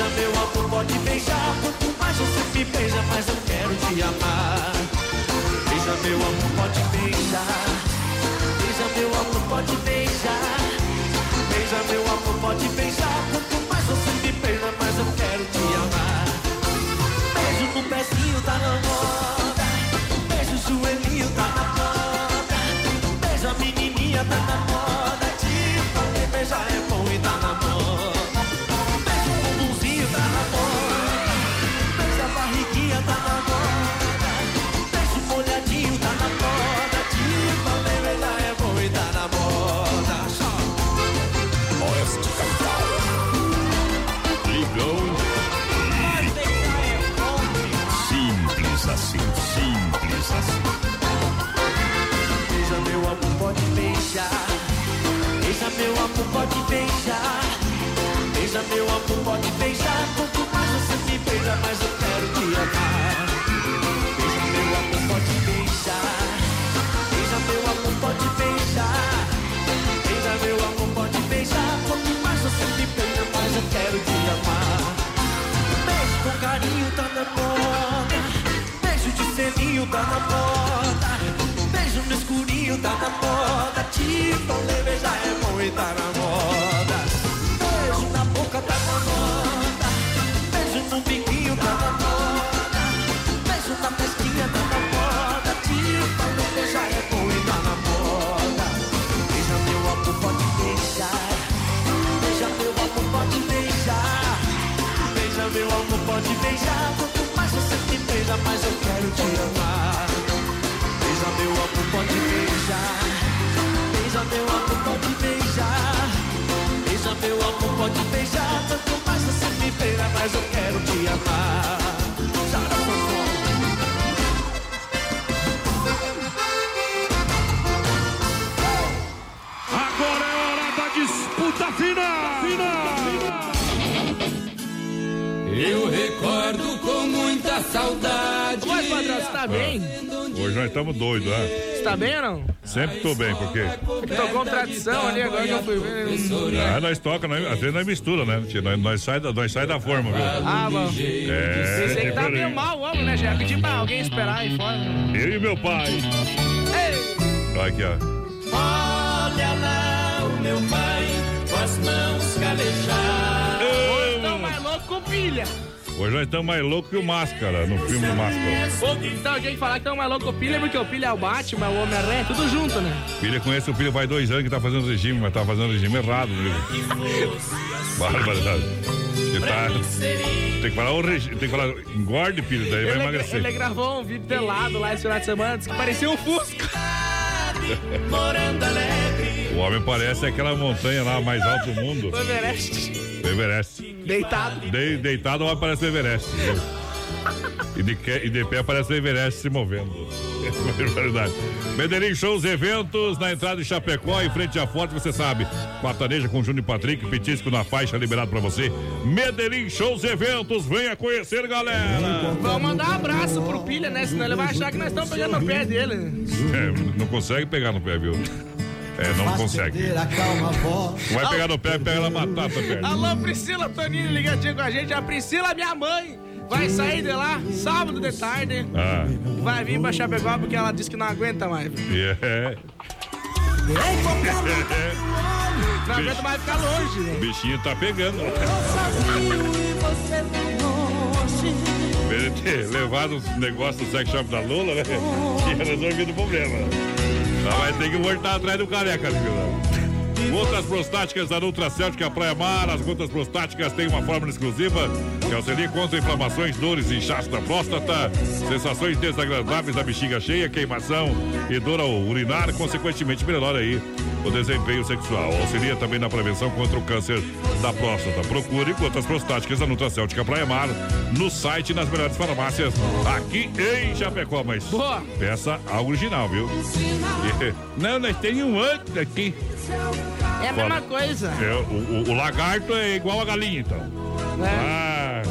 Beija meu amor, pode beijar. Quanto mais você me beija, mais eu quero te amar. Beija meu amor, pode beijar. Beija meu amor, pode beijar. Beija meu amor, pode beijar. Quanto mais você me beija, mais eu quero te amar. Beijo no pezinho tá na pode beijar. Beija meu amor, pode beijar. Quanto mais você me beija, mais eu quero te amar. Beija meu amor, pode beijar. Beija meu amor, pode beijar. Beija meu amor, pode beijar. Quanto mais você me beija, mais eu quero te amar. Beijo com carinho tá na moda. Beijo de selinho tá na moda. No escurinho tá na moda. Tipo, beijar é bom e tá na moda. Beijo na boca tá na moda. Beijo no biquinho tá na moda. Beijo na testinha tá na moda. Tipo, beijar é bom e tá na moda. Beija meu amor, pode beijar. Beija meu amor, pode beijar. Beija meu amor, pode beijar. Quanto mais você me beija, mais eu quero te amar. Beija meu amor, pode beijar. Beija meu amor, pode beijar. Beija meu amor, pode beijar. Quanto mais você me beija, mais eu quero te amar. Agora é hora da disputa final! Eu recordo com muita saudade. Oi, padrão, você tá bem? Hoje nós estamos doidos, né? Você tá bem ou não? Sempre tô bem, por quê? Tocou tradição ali, agora que eu fui ver. Ah, nós toca, nós, às vezes nós mistura, né? Nós, nós, sai da, nós sai da forma, viu? Ah, bom. É, Você que tá meio mal, o homem, né? Já pedi pra alguém esperar aí fora. Eu e meu pai. Olha aqui, ó. Olha lá o meu pai com as mãos calejadas. Hoje tão mais louco com pilha. Hoje nós estamos mais loucos que o Máscara, no filme do Máscara. Então, a gente falar que tão mais louco com pilha, porque o pilha é o Batman, o Homem-Aranha, tudo junto, né? Filha conhece o filho faz dois anos que tá fazendo regime, mas tá fazendo regime errado, viu? (laughs) Barbaridade. Tá. Tem que falar o regime, tem que falar, engorde, filho, daí vai Ele, emagrecer. ele gravou um vídeo pelado lá esse final de semana, disse que parecia um Fusca. (laughs) O homem parece aquela montanha lá mais alta do mundo. O Everest. Everest. Deitado. De- deitado, parece o Everest. E de, e de pé parece Everest se movendo. (laughs) É verdade. Medellín Shows Eventos, na entrada de Chapecó, em frente à Forte, você sabe. Quartaneja com Júnior Patrick, petisco na faixa liberado pra você. Medellín Shows Eventos, venha conhecer, galera. Vamos mandar um abraço pro pilha, né? Senão ele vai achar que nós estamos pegando no pé dele. É, não consegue pegar no pé, viu? É, não consegue. Vai pegar no pé e pega na batata, velho. Alô, Priscila Toninho ligadinho com a gente. A Priscila, minha mãe, vai sair de lá sábado de tarde. Ah, Vai vir pra Chapecó porque ela disse que não aguenta mais. é. (laughs) Não aguenta mais ficar longe. O né? bichinho tá pegando. (laughs) Levado os negócios do sex shop da Lula, né? Tinha resolvido o problema. Ela vai ter que voltar atrás do careca, viu? Gotas prostáticas da Nutracéutica Praia Mar. As gotas prostáticas têm uma fórmula exclusiva que auxilia contra inflamações, dores inchaço da próstata, sensações desagradáveis da bexiga cheia, queimação e dor ao urinar, consequentemente melhora aí o desempenho sexual. Auxilia também na prevenção contra o câncer da próstata. Procure gotas prostáticas da Nutracéutica Praia Mar no site e nas melhores farmácias aqui em Chapecó. Mas Boa. peça a original, viu? Não, nós temos um outro aqui. É a mesma coisa. É, o, o- o lagarto é igual a galinha, então. É. Ah,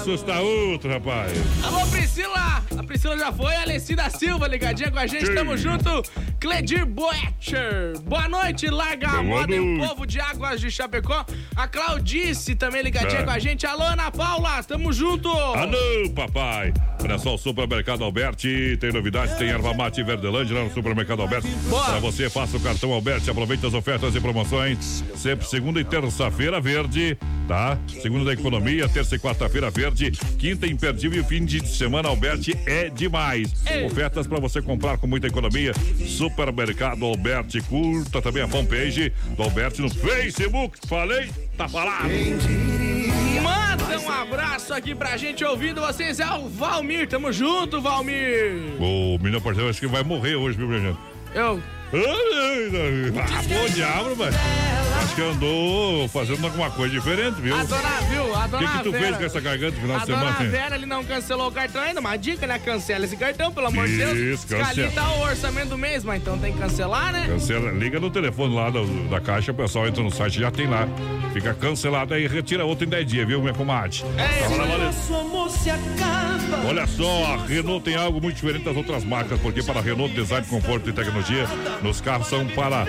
assusta outro, rapaz. Alô, Priscila! A Priscila já foi, a Alessi da Silva ligadinha com a gente, Sim. tamo junto. Cledir Boetcher, boa noite, larga a Boa moda e o povo de Águas de Chapecó. A Claudice também ligadinha É. com a gente. Alô, Ana Paula, tamo junto. Alô, papai! Olha só, o Supermercado Alberti tem novidades, tem erva mate Verdelândia lá no Supermercado Alberti. Para você, faça o cartão Alberti, aproveite as ofertas e promoções. Sempre segunda e terça-feira verde, tá? Segunda da economia, terça e quarta-feira verde, quinta imperdível e fim de semana Alberti é demais. Ofertas para você comprar com muita economia. Supermercado Alberti, curta também a fanpage do Alberti no Facebook. Falei, tá falado. Manda um abraço aqui pra gente ouvindo vocês. É o Valmir, tamo junto, Valmir. O menino parceiro acho que vai morrer hoje, viu, gente? Eu. Ah, pô, diabo, velho. Acho que andou fazendo alguma coisa diferente, viu? A dona, viu? A O dona que, que tu Vera. fez com essa garganta no final A de dona semana? Vera, ele não cancelou o cartão ainda. Uma dica, né? Cancela esse cartão, pelo amor de Deus. Isso, cancela. tá o orçamento do mês, mas então tem que cancelar, né? Cancela, liga no telefone lá do- da caixa, o pessoal entra no site, já tem lá. Fica cancelado aí, retira outro em 10 dias, viu, minha comadre? É, Tá, acaba. Olha só, a Renault tem algo muito diferente das outras marcas, porque para a Renault, design, conforto e tecnologia nos carros são para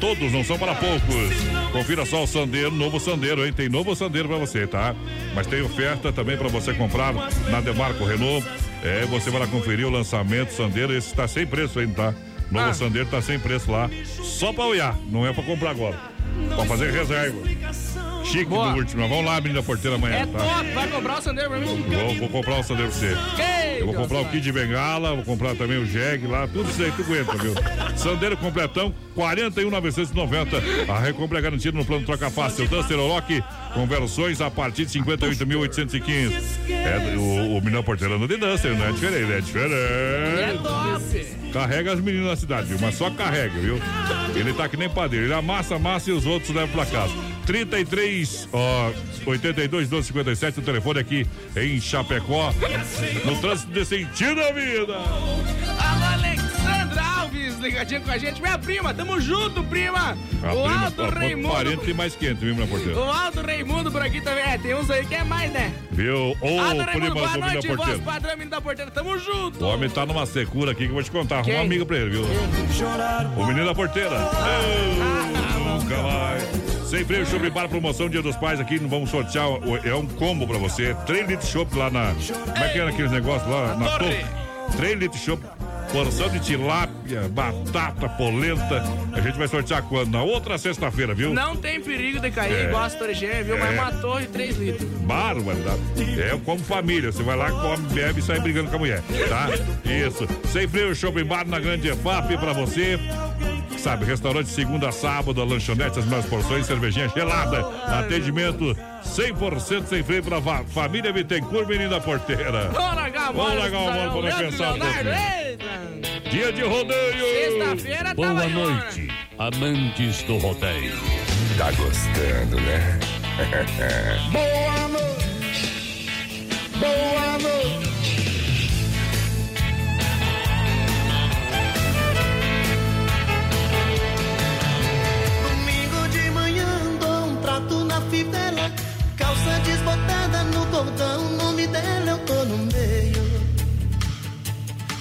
todos, não são para poucos. Confira só o Sandeiro, novo Sandeiro, hein? Tem novo Sandeiro para você, tá? Mas tem oferta também para você comprar na Demarco Renault. É, você vai lá conferir o lançamento Sandeiro, esse está sem preço ainda, tá? Novo Ah. Sandeiro tá sem preço lá, só para olhar, não é para comprar agora. Para fazer reserva. Chique Boa. do último. Vamos lá, menina porteira amanhã, É tá? top, vai comprar o Sandeiro pra mim? Vou, vou comprar o Sandeiro pra você. Que Eu vou comprar o kit de bengala, vou comprar também o jegue lá, tudo isso aí tu aguenta, viu? Sandeiro completão, 41,990. A recompra é garantida no plano Troca Fácil. Duster Lock, conversões a partir de 58.815. É, o, o menino porteirano de Duster, não é diferente, é diferente. É top. Carrega as meninas na cidade, viu? Mas só carrega, viu? Ele tá que nem padeiro. Ele amassa, amassa e os outros levam pra casa. 33, ó, 82, 12, 57, o telefone aqui em Chapecó. No trânsito de sentido da vida. Alô, Alexandra Alves, ligadinho com a gente. Minha prima, tamo junto, prima. A o prima, Aldo a ponto Raimundo. 40 e mais quente, viu, minha porteira? O Aldo Raimundo por aqui também. É, tem uns aí que é mais, né? Viu? Ô, Aldo prima boa menino noite, da voz porteira. padrão, menino da porteira. Tamo junto. O homem tá numa secura aqui que eu vou te contar. Arruma Quem? uma amiga pra ele, viu? O menino da porteira. Ah, Ô, Nunca vai. Sem freio, chopp bar, promoção Dia dos Pais aqui. Vamos sortear. É um combo pra você. 3 litros de chopp lá na. Como é que era aqueles negócios lá? Na torre. torre. 3 litros de chopp. Porção de tilápia, batata, polenta. A gente vai sortear quando? Na outra sexta-feira, viu? Não tem perigo de cair É. igual a Torre Gêmea, viu? Mas É. uma torre 3 litros. Barbaridade. É como família. Você vai lá, come, bebe e sai brigando com a mulher. Tá? Isso. Sem freio, shopping bar na grande EFAP pra você. Sabe, restaurante segunda a sábado, a lanchonete, as melhores porções, cervejinha gelada. Atendimento 100% sem freio pra va- família Bittencourt, menina da porteira. Vamos largar a bola. Vamos pra pensar um pouquinho. Dia de rodeio. Sexta-feira tá Boa noite, amantes do rodeio. Tá gostando, né? (laughs) Boa noite. Boa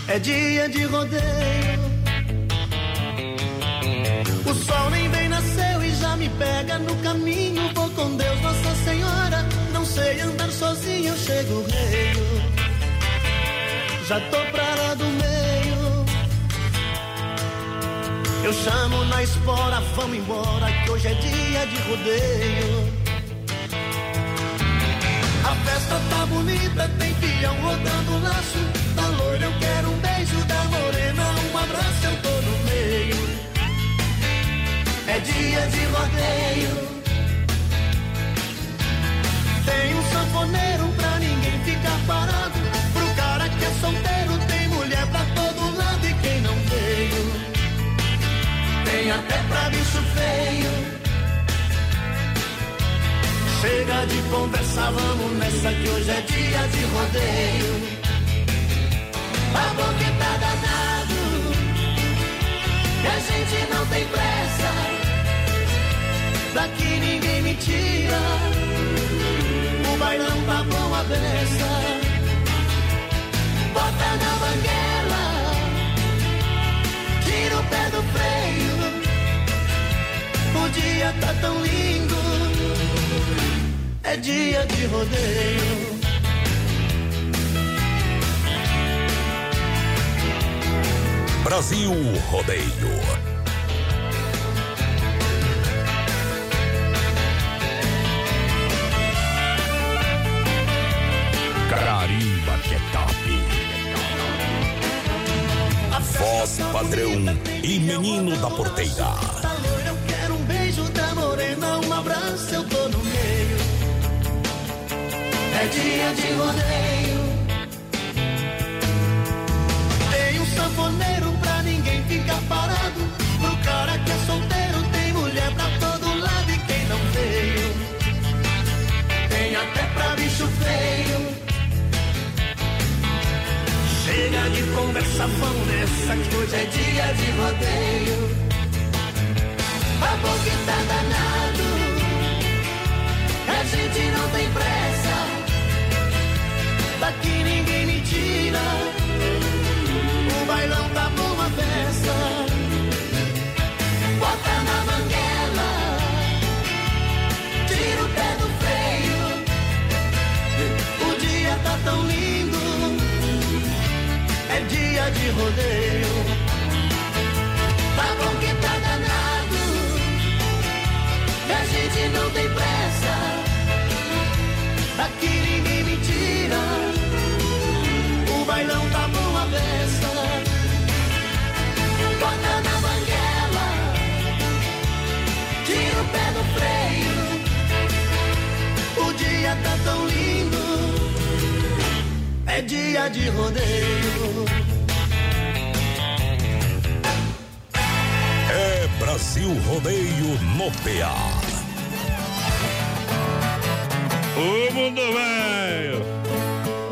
É dia de rodeio. O sol nem bem nasceu e já me pega no caminho. Vou com Deus, Nossa Senhora. Não sei andar sozinho, eu chego rei. Já tô pra lá do meio. Eu chamo na espora, vamos embora, que hoje é dia de rodeio. Festa tá bonita, tem peão rodando laço. Da loira eu quero um beijo, da morena um abraço, eu tô no meio. É dia de rodeio. Tem um sanfoneiro pra ninguém ficar parado. Pro cara que é solteiro, tem mulher pra todo lado. E quem não veio, tem até pra bicho feio. Chega de conversa, vamos nessa que hoje é dia de rodeio. A boca tá danado, e a gente não tem pressa. Daqui ninguém me tira, o bailão tá bom a beça. Bota na banguela, tira o pé do freio. O dia tá tão lindo, é dia de rodeio. Brasil Rodeio. Carimba que é top. Voz padrão e menino da porteira. Eu quero um beijo, da morena um abraço, eu. É dia de rodeio. Tem um sanfoneiro pra ninguém ficar parado. Pro cara que é solteiro, tem mulher pra todo lado. E quem não veio, tem até pra bicho feio. Chega de conversa, vamos nessa que hoje é dia de rodeio. A boca tá danado, a gente não tem pressa que ninguém me tira. O bailão tá bom a festa. Bota na manguela, tira o pé do freio. O dia tá tão lindo, é dia de rodeio. Tá bom que tá danado, e a gente não tem pressa. É dia de rodeio. É Brasil Rodeio no PA. Ô mundo velho!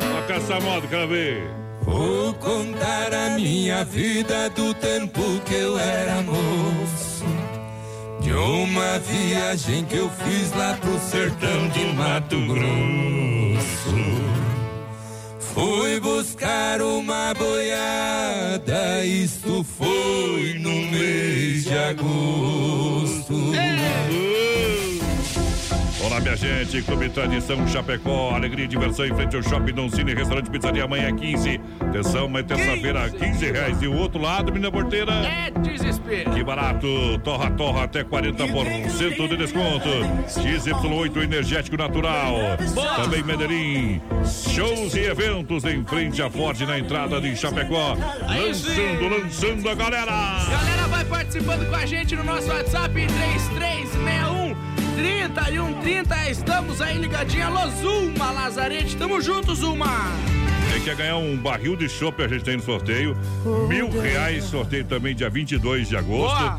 Toca essa moda, quero ver. Vou contar a minha vida do tempo que eu era moço. De uma viagem que eu fiz lá pro sertão de Mato Grosso. Fui buscar uma boiada, isto foi no mês de agosto. Olá, minha gente. Clube Tradição Chapecó. Alegria e diversão em frente ao Shopping Dom Cine. Restaurante Pizzaria amanhã é 15. Atenção, mas terça-feira 15 reais. E o outro lado, menina porteira. É desespero. Que barato. Torra, torra até 40% de desconto. XY8 Energético Natural. Boa. Também Medellín. Shows e eventos em frente à Ford na entrada de Chapecó. Aí sim. Lançando, lançando a galera. Galera, vai participando com a gente no nosso WhatsApp 3361 3130. Estamos aí ligadinho. Alô, Zuma Lazarete. Tamo junto, Zuma. Quem quer ganhar um barril de chopp, a gente tem no sorteio. Mil reais, sorteio também dia 22 de agosto.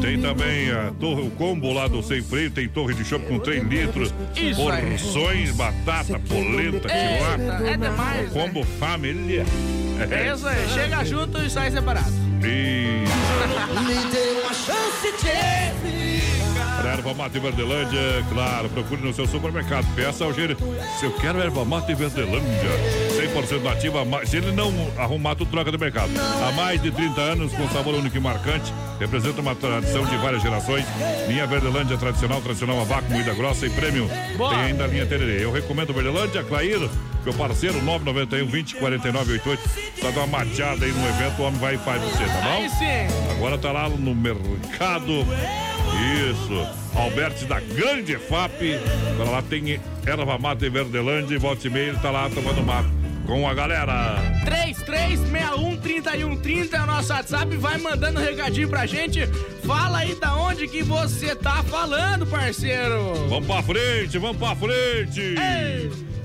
Tem também a torre, o combo lá do Sem Freio, tem torre de chopp com 3 litros. Isso aí. porções, batata, polenta, quilá. é demais, né? Combo família. É isso aí. Chega junto e sai separado. E... (laughs) Me dê uma chance de Para erva mate Verdelândia, claro, procure no seu supermercado. Peça ao gerente. Se eu quero erva mate Verdelândia, 100% nativa, se ele não arrumar, tu troca do mercado. Há mais de 30 anos, com sabor único e marcante, representa uma tradição de várias gerações. Linha Verdelândia tradicional, tradicional a vácuo, moída grossa e prêmio. Tem ainda a linha Tererê. Eu recomendo Verdelândia, Clair, meu parceiro, 991 20 49 88. Só dá uma mateada aí no evento, o homem vai e faz você, tá bom? Agora tá lá no mercado. Isso. Alberti da Grande FAP. Agora lá tem erva mata em Verdelândia e volta e meia ele tá lá tomando mato com a galera. 3361-3130 é o nosso WhatsApp. Vai mandando um recadinho pra gente. Fala aí da onde que você tá falando, parceiro. Vamos pra frente, vamos pra frente.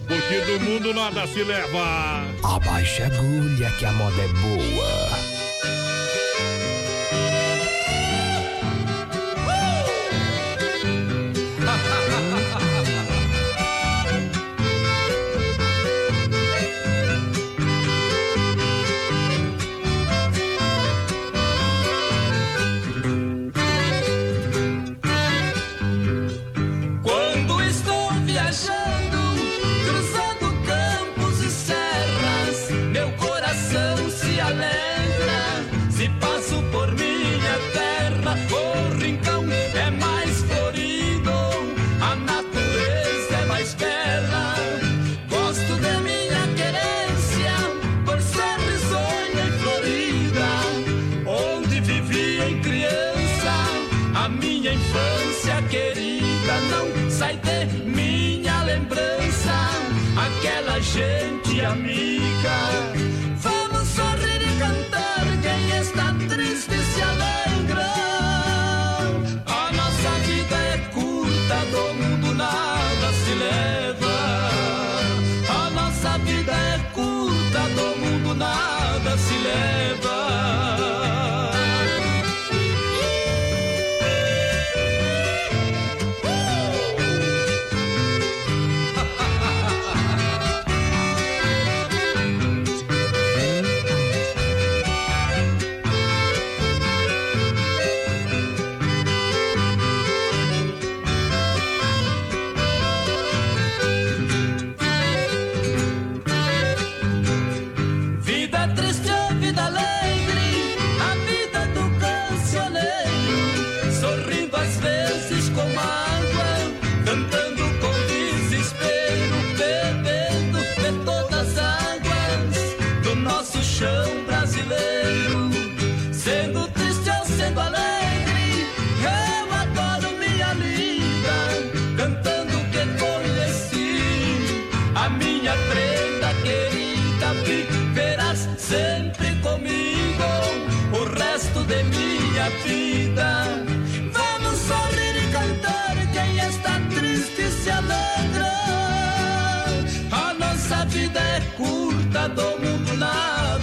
Porque do mundo nada se leva. Abaixa a agulha que a moda é boa. Sai de minha lembrança, aquela gente amiga.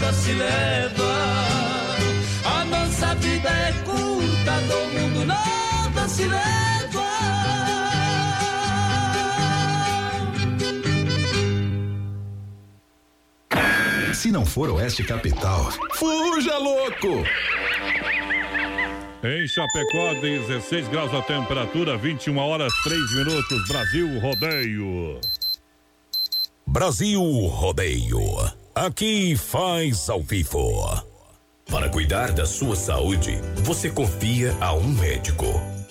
Nada se leva. A nossa vida é curta, do mundo nada se leva. Se não for Oeste Capital, fuja louco! Em Chapecó, 16 graus a temperatura, 21 horas 3 minutos. Brasil Rodeio. Brasil Rodeio. Aqui faz ao vivo. Para cuidar da sua saúde, você confia a um médico.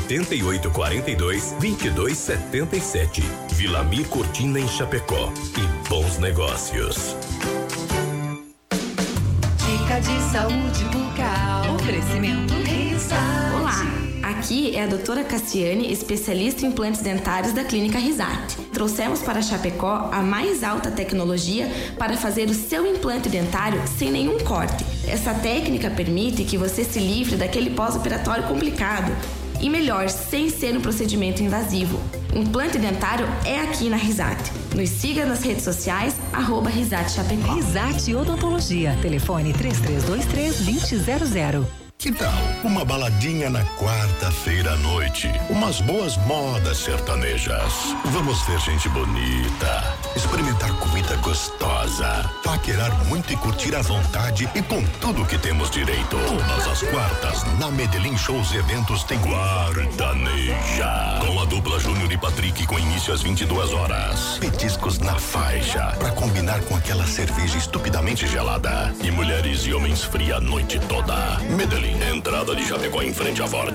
88 42 22 77. Vilamir Cortina em Chapecó. E bons negócios. Dica de saúde bucal. Oferecimento Risate. Olá, aqui é a doutora Cassiane, especialista em implantes dentários da Clínica Risate. Trouxemos para Chapecó a mais alta tecnologia para fazer o seu implante dentário sem nenhum corte. Essa técnica permite que você se livre daquele pós-operatório complicado. E melhor, sem ser um procedimento invasivo. Implante dentário é aqui na Risate. Nos siga nas redes sociais, arroba Risate Chapecó. Risate Odontologia. Telefone 3323-2000. Que tal uma baladinha na quarta-feira à noite? Umas boas modas sertanejas. Vamos ver gente bonita, experimentar comida gostosa, paquerar muito e curtir à vontade e com tudo que temos direito. Todas as quartas, na Medellín Shows e Eventos tem Guardaneja. Com a dupla Júnior e Patrick com início às 22 horas. Petiscos na faixa, para combinar com aquela cerveja estupidamente gelada. E mulheres e homens fria a noite toda. Medellín, entrada de Chapecó em frente à Ford.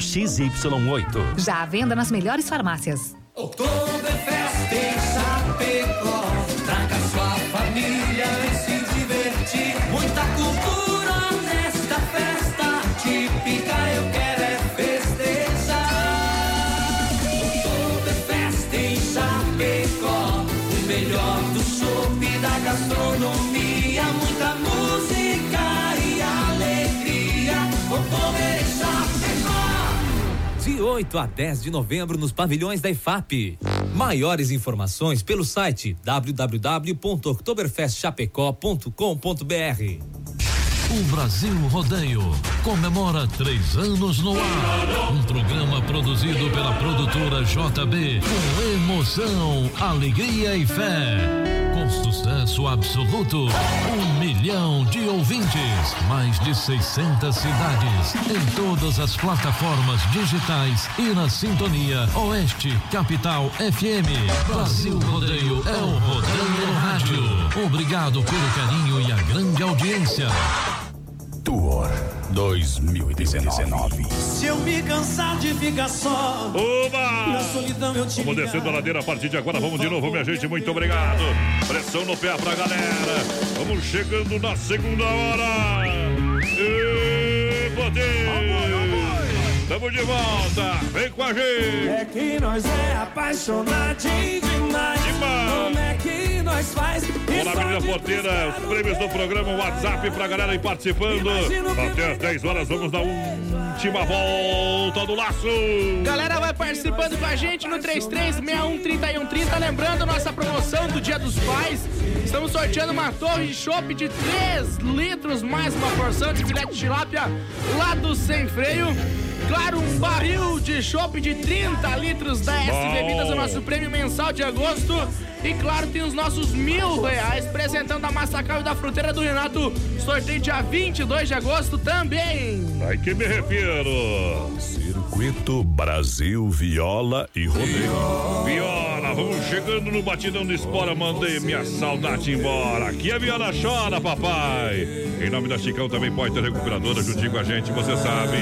XY8. Já à venda nas melhores farmácias. Oktoberfest em Chapecó. 8 a 10 de novembro nos pavilhões da IFAP. Maiores informações pelo site www.oktoberfestchapecó.com.br. O Brasil Rodeio comemora três anos no ar. Um programa produzido pela produtora JB com emoção, alegria e fé. Sucesso absoluto, um milhão de ouvintes, mais de 600 cidades, em todas as plataformas digitais e na sintonia Oeste Capital FM. Brasil Rodeio é o Rodeio no Rádio. Obrigado pelo carinho e a grande audiência. Tour 2019. Se eu me cansar de ficar só. Oba! Na solidão eu te Vamos ligar. descendo a ladeira a partir de agora. Vamos de novo, minha gente. Muito obrigado. Pressão no pé pra galera. Vamos chegando na segunda hora. E poder. Tamo de volta, vem com a gente. É que nós é apaixonadinho demais. Demais. Como é que nós faz? Olá, menina porteira, os prêmios do programa WhatsApp pra galera aí participando. Até às 10 horas vamos dar última volta do laço. Galera vai participando com a gente no 33613130. Lembrando nossa promoção do Dia dos Pais. Estamos sorteando uma torre de chopp de 3 litros, mais uma porção de filé de tilápia lá do Sem Freio. Claro, um barril de chopp de 30 litros da S. Bebidas, o nosso prêmio mensal de agosto. E claro, tem os nossos mil reais apresentando a Massacal e da Fruteira do Renato. Sorteio dia 22 de agosto também. Aí que me refiro. Circuito Brasil Viola e Rodeio. Viola, vamos chegando no batidão de espora, mandei minha saudade embora. Aqui a Viola chora, papai. Em nome da Chicão também pode ter recuperadora juntinho com a gente, você sabe.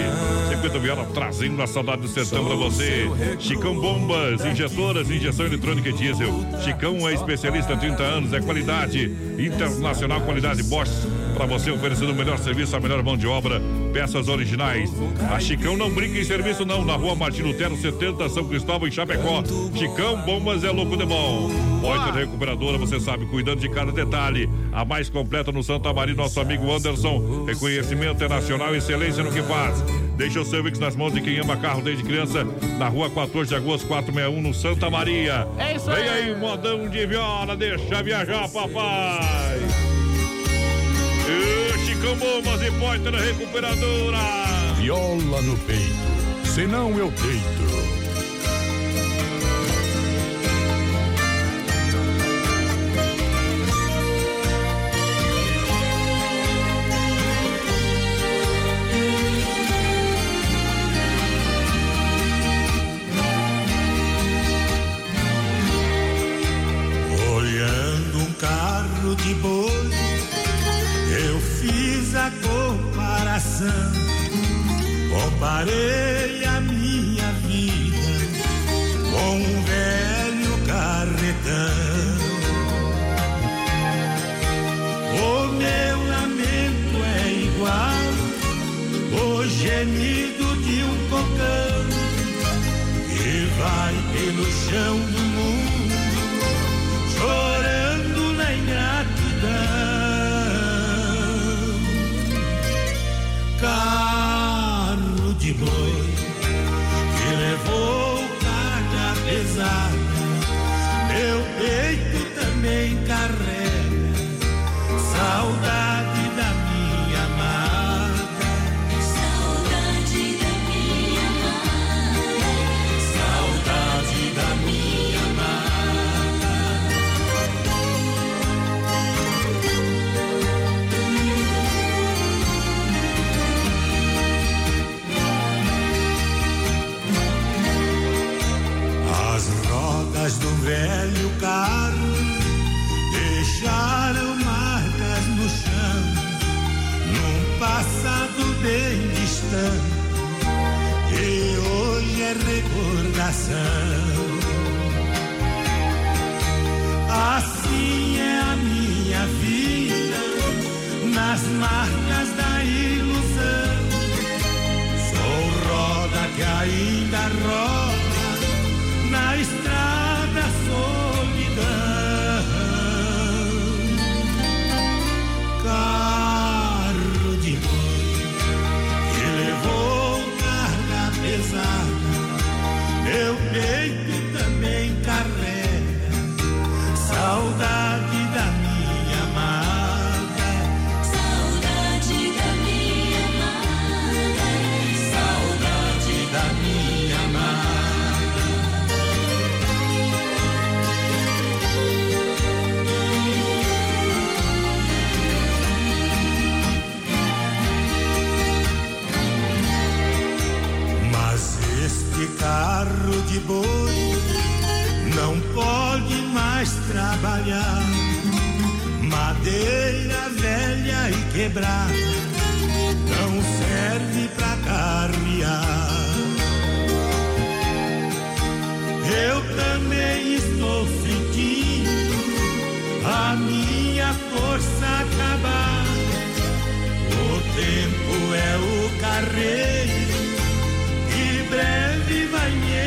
Circuito Viola trazendo a saudade do sertão pra você. Chicão Bombas, injetoras, injeção eletrônica e diesel. Chicão é especialista há 30 anos, é qualidade internacional, qualidade Bosch. Pra você oferecendo o melhor serviço, a melhor mão de obra, peças originais. A Chicão não brinca em serviço não, na rua Martin Lutero, 70, São Cristóvão, em Chapecó. Chicão Bombas é louco de bom. Poiter Recuperadora, você sabe, cuidando de cada detalhe. A mais completa no Santa Maria, nosso amigo Anderson. Reconhecimento é nacional, excelência no que faz. Deixa o seu Wix nas mãos de quem ama carro desde criança, na rua 14 de agosto, 461, no Santa Maria. É isso Vem aí. aí, modão de viola, deixa viajar, papai. Chicão Bombas e Poiter Recuperadora. Viola no peito, senão eu deito.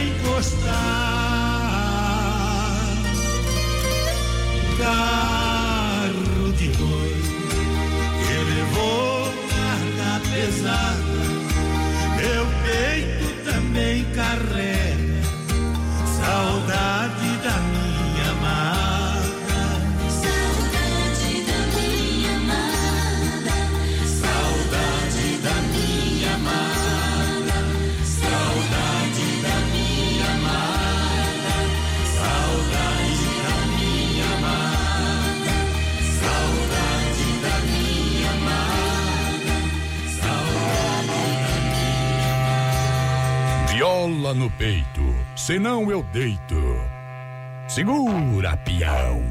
encostar. Senão eu deito. Segura, peão.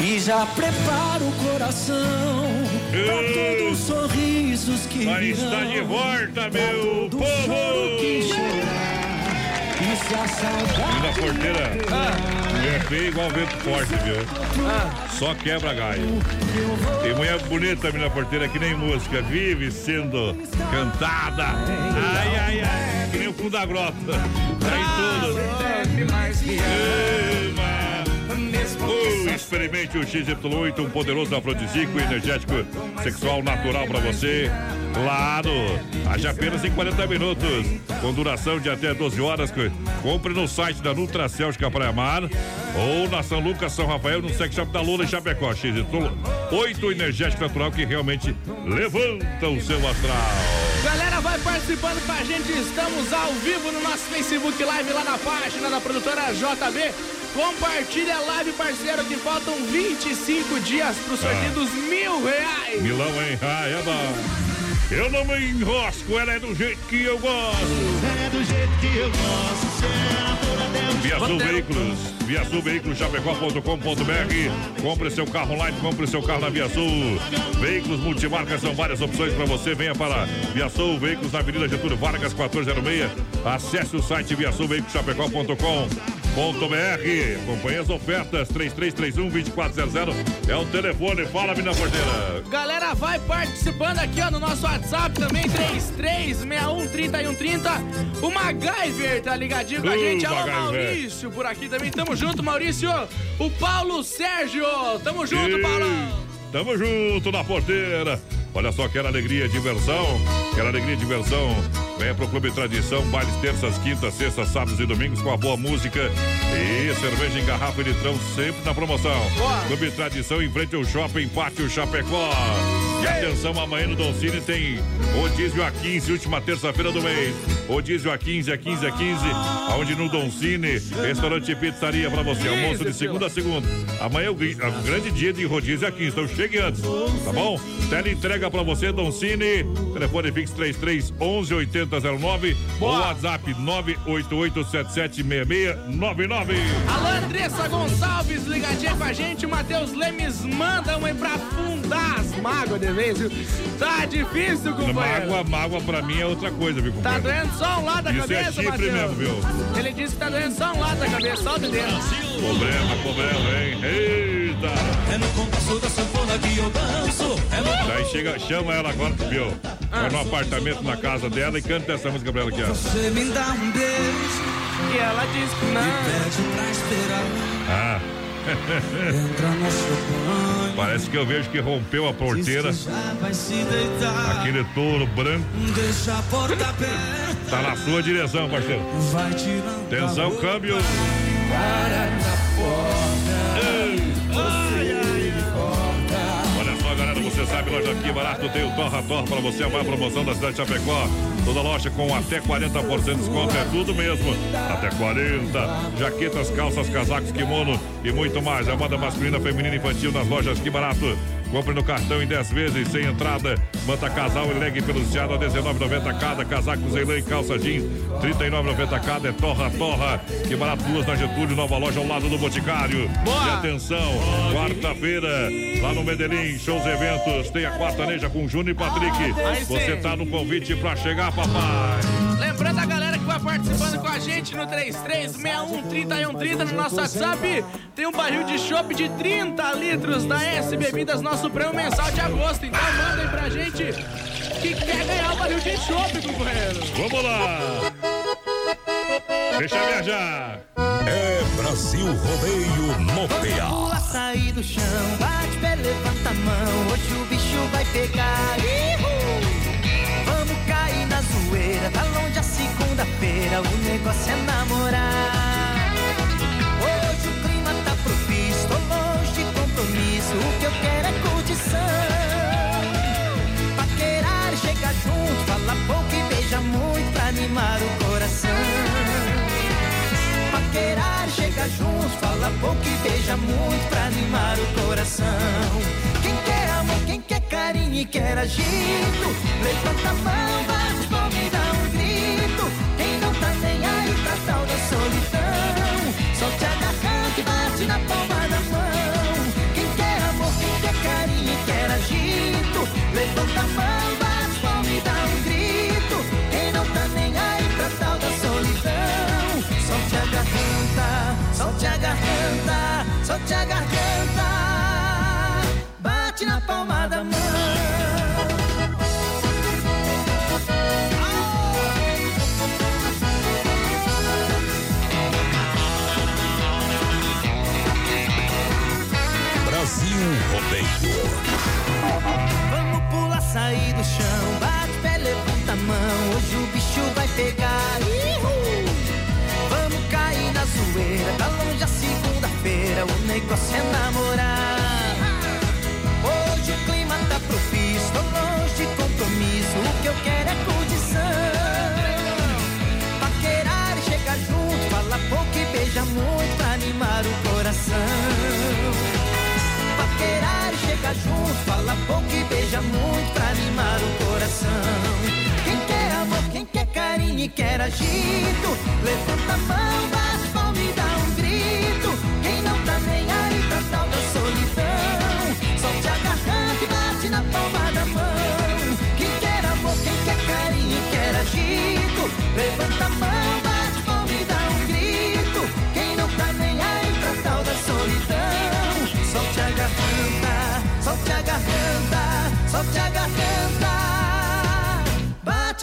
E já prepara o coração pra todos os sorrisos que Mas virão. está de volta, meu povo! E se a saudade na porteira, mulher feia igual vento forte, viu? Só quebra galho. Tem mulher bonita ali na porteira que nem música, vive sendo cantada. Ai, ai, ai, que nem o fundo da grota. Tá em tudo. Uh, experimente o XY8, um poderoso afrodisíaco e energético sexual natural para você. Claro, haja apenas em 40 minutos, com duração de até 12 horas. Compre no site da Nutracel de Praia Mar ou na São Lucas, São Rafael, no sex shop da Lula em Chapecó. XY8 energético natural que realmente levanta o seu astral. Galera, vai participando com a gente. Estamos ao vivo no nosso Facebook Live lá na página da produtora JB. Compartilha a live, parceiro, que faltam 25 dias pro sorteio Ah. dos mil reais. Milão, hein? Ah, é bom. Eu não me enrosco, ela é do jeito que eu gosto. É do jeito que eu gosto. Veículos, Via Sul Veículos, chapecó.com.br. Compre seu carro online, compre seu carro na Via Sul. Veículos multimarcas são várias opções para você. Venha para Via Sul Veículos na Avenida Getúlio Vargas, 1406. Acesse o site viasulveiculoschapecó.com.br. Acompanhe as ofertas 3331-2400. É o telefone. Fala, mina porteira. Galera, vai participando aqui ó, no nosso WhatsApp também, 33613130. O MacGyver tá ligadinho com a gente. Alô. Maurício, por aqui também. Tamo junto, Maurício. O Paulo Sérgio. Tamo junto, Ei, Paulão. Tamo junto na porteira. Olha só, quer alegria e diversão? Quer alegria e diversão? Venha pro Clube Tradição, bailes terças, quintas, sextas, sábados e domingos com a boa música e cerveja em garrafa e litrão sempre na promoção. Clube Tradição em frente ao Shopping Pátio Chapecó. E atenção, amanhã no Don Cine tem rodízio a 15, última terça-feira do mês. Rodízio a 15, a 15, a 15, aonde no Don Cine, restaurante e pizzaria pra você. Almoço de segunda a segunda. Amanhã é é o grande dia de rodízio a 15, então chegue antes, tá bom? Tele entrega pra você, Don Cine. Telefone fixo 33 11 8009 ou WhatsApp 988776699. Alô, Andressa Gonçalves, ligadinha com a gente. O Matheus Lemes manda uma aí pra afundar as mágoas de vez, viu? Tá difícil, companheiro. Mágoa, mágoa pra mim é outra coisa, viu, Tá companheiro? doendo só um lado da Isso é cabeça, chifre Matheus. mesmo, viu? Ele disse que tá doendo só um lado da cabeça, só de dentro. Problema, problema, hein? Eita! É no compasso da sanfona que eu danço. É no Daí chega, chama ela agora, viu? Vai no apartamento na casa dela e canta essa música pra ela aqui, ó. Você me dá um beijo. E ela diz que não. E pede pra esperar. Ah. Parece que eu vejo que rompeu a porteira. Aquele touro branco Deixa a porta (laughs) aberta. tá na sua direção, parceiro. Atenção, câmbio. Para na Olha sabe, loja aqui barato tem o Torra Torra pra você, a maior promoção da cidade de Chapecó. Toda loja com até 40% de desconto, é tudo mesmo. Até 40. Jaquetas, calças, casacos, kimono e muito mais. A moda masculina, feminina e infantil nas lojas que barato. Compre no cartão em 10 vezes, sem entrada. Manta casal e leg peluciado a 19,90 cada. Casacos em lã e calça jeans, 39,90 cada. É Torra Torra. Que barato, duas na Getúlio, nova loja ao lado do Boticário. E atenção, quarta-feira, lá no Medellín, shows e eventos. Tem a quartaneja com Júnior e Patrick. Sim. Você tá no convite pra chegar, papai. Lembrando a galera vai participando com a gente no 33613130 no nosso WhatsApp. Tem um barril de chopp de 30 litros da S Bebidas, nosso prêmio mensal de agosto. Então manda aí pra gente que quer ganhar o barril de chope, companheiro. Vamos lá. Deixa viajar. É Brasil Rodeio no PA. Sair do chão, bate pé, levanta a mão. Hoje o bicho vai pegar. Ihu! Segunda-feira. O negócio é namorar. Hoje o clima tá propício, tô longe de compromisso. O que eu quero é curtição. Paquerar, chega junto, fala pouco e beija muito pra animar o coração. Paquerar, chega junto, fala pouco e beija muito pra animar o coração. Quem quer amor, quem quer carinho e quer agito, levanta a mão, bate palma tal da solidão, solte a garganta e bate na palma da mão. Quem quer amor, quem quer carinho e quer agito, levanta a mão, bate palma e dá um grito. Quem não tá nem aí pra da solidão, solte a garganta, solte a garganta, solte a garganta, bate na palma da mão. Sair do chão, bate pé, levanta a mão. Hoje o bicho vai pegar. Vamos cair na zoeira, tá longe a segunda-feira. O negócio é namorar. Junto, fala pouco e beija muito pra animar o coração. Quem quer amor, quem quer carinho e quer agito, levanta a mão, bate palma e dá um grito. Quem não tá nem aí pra tal da solidão, solte a garganta e bate na palma da mão. Quem quer amor, quem quer carinho e quer agito, levanta a mão,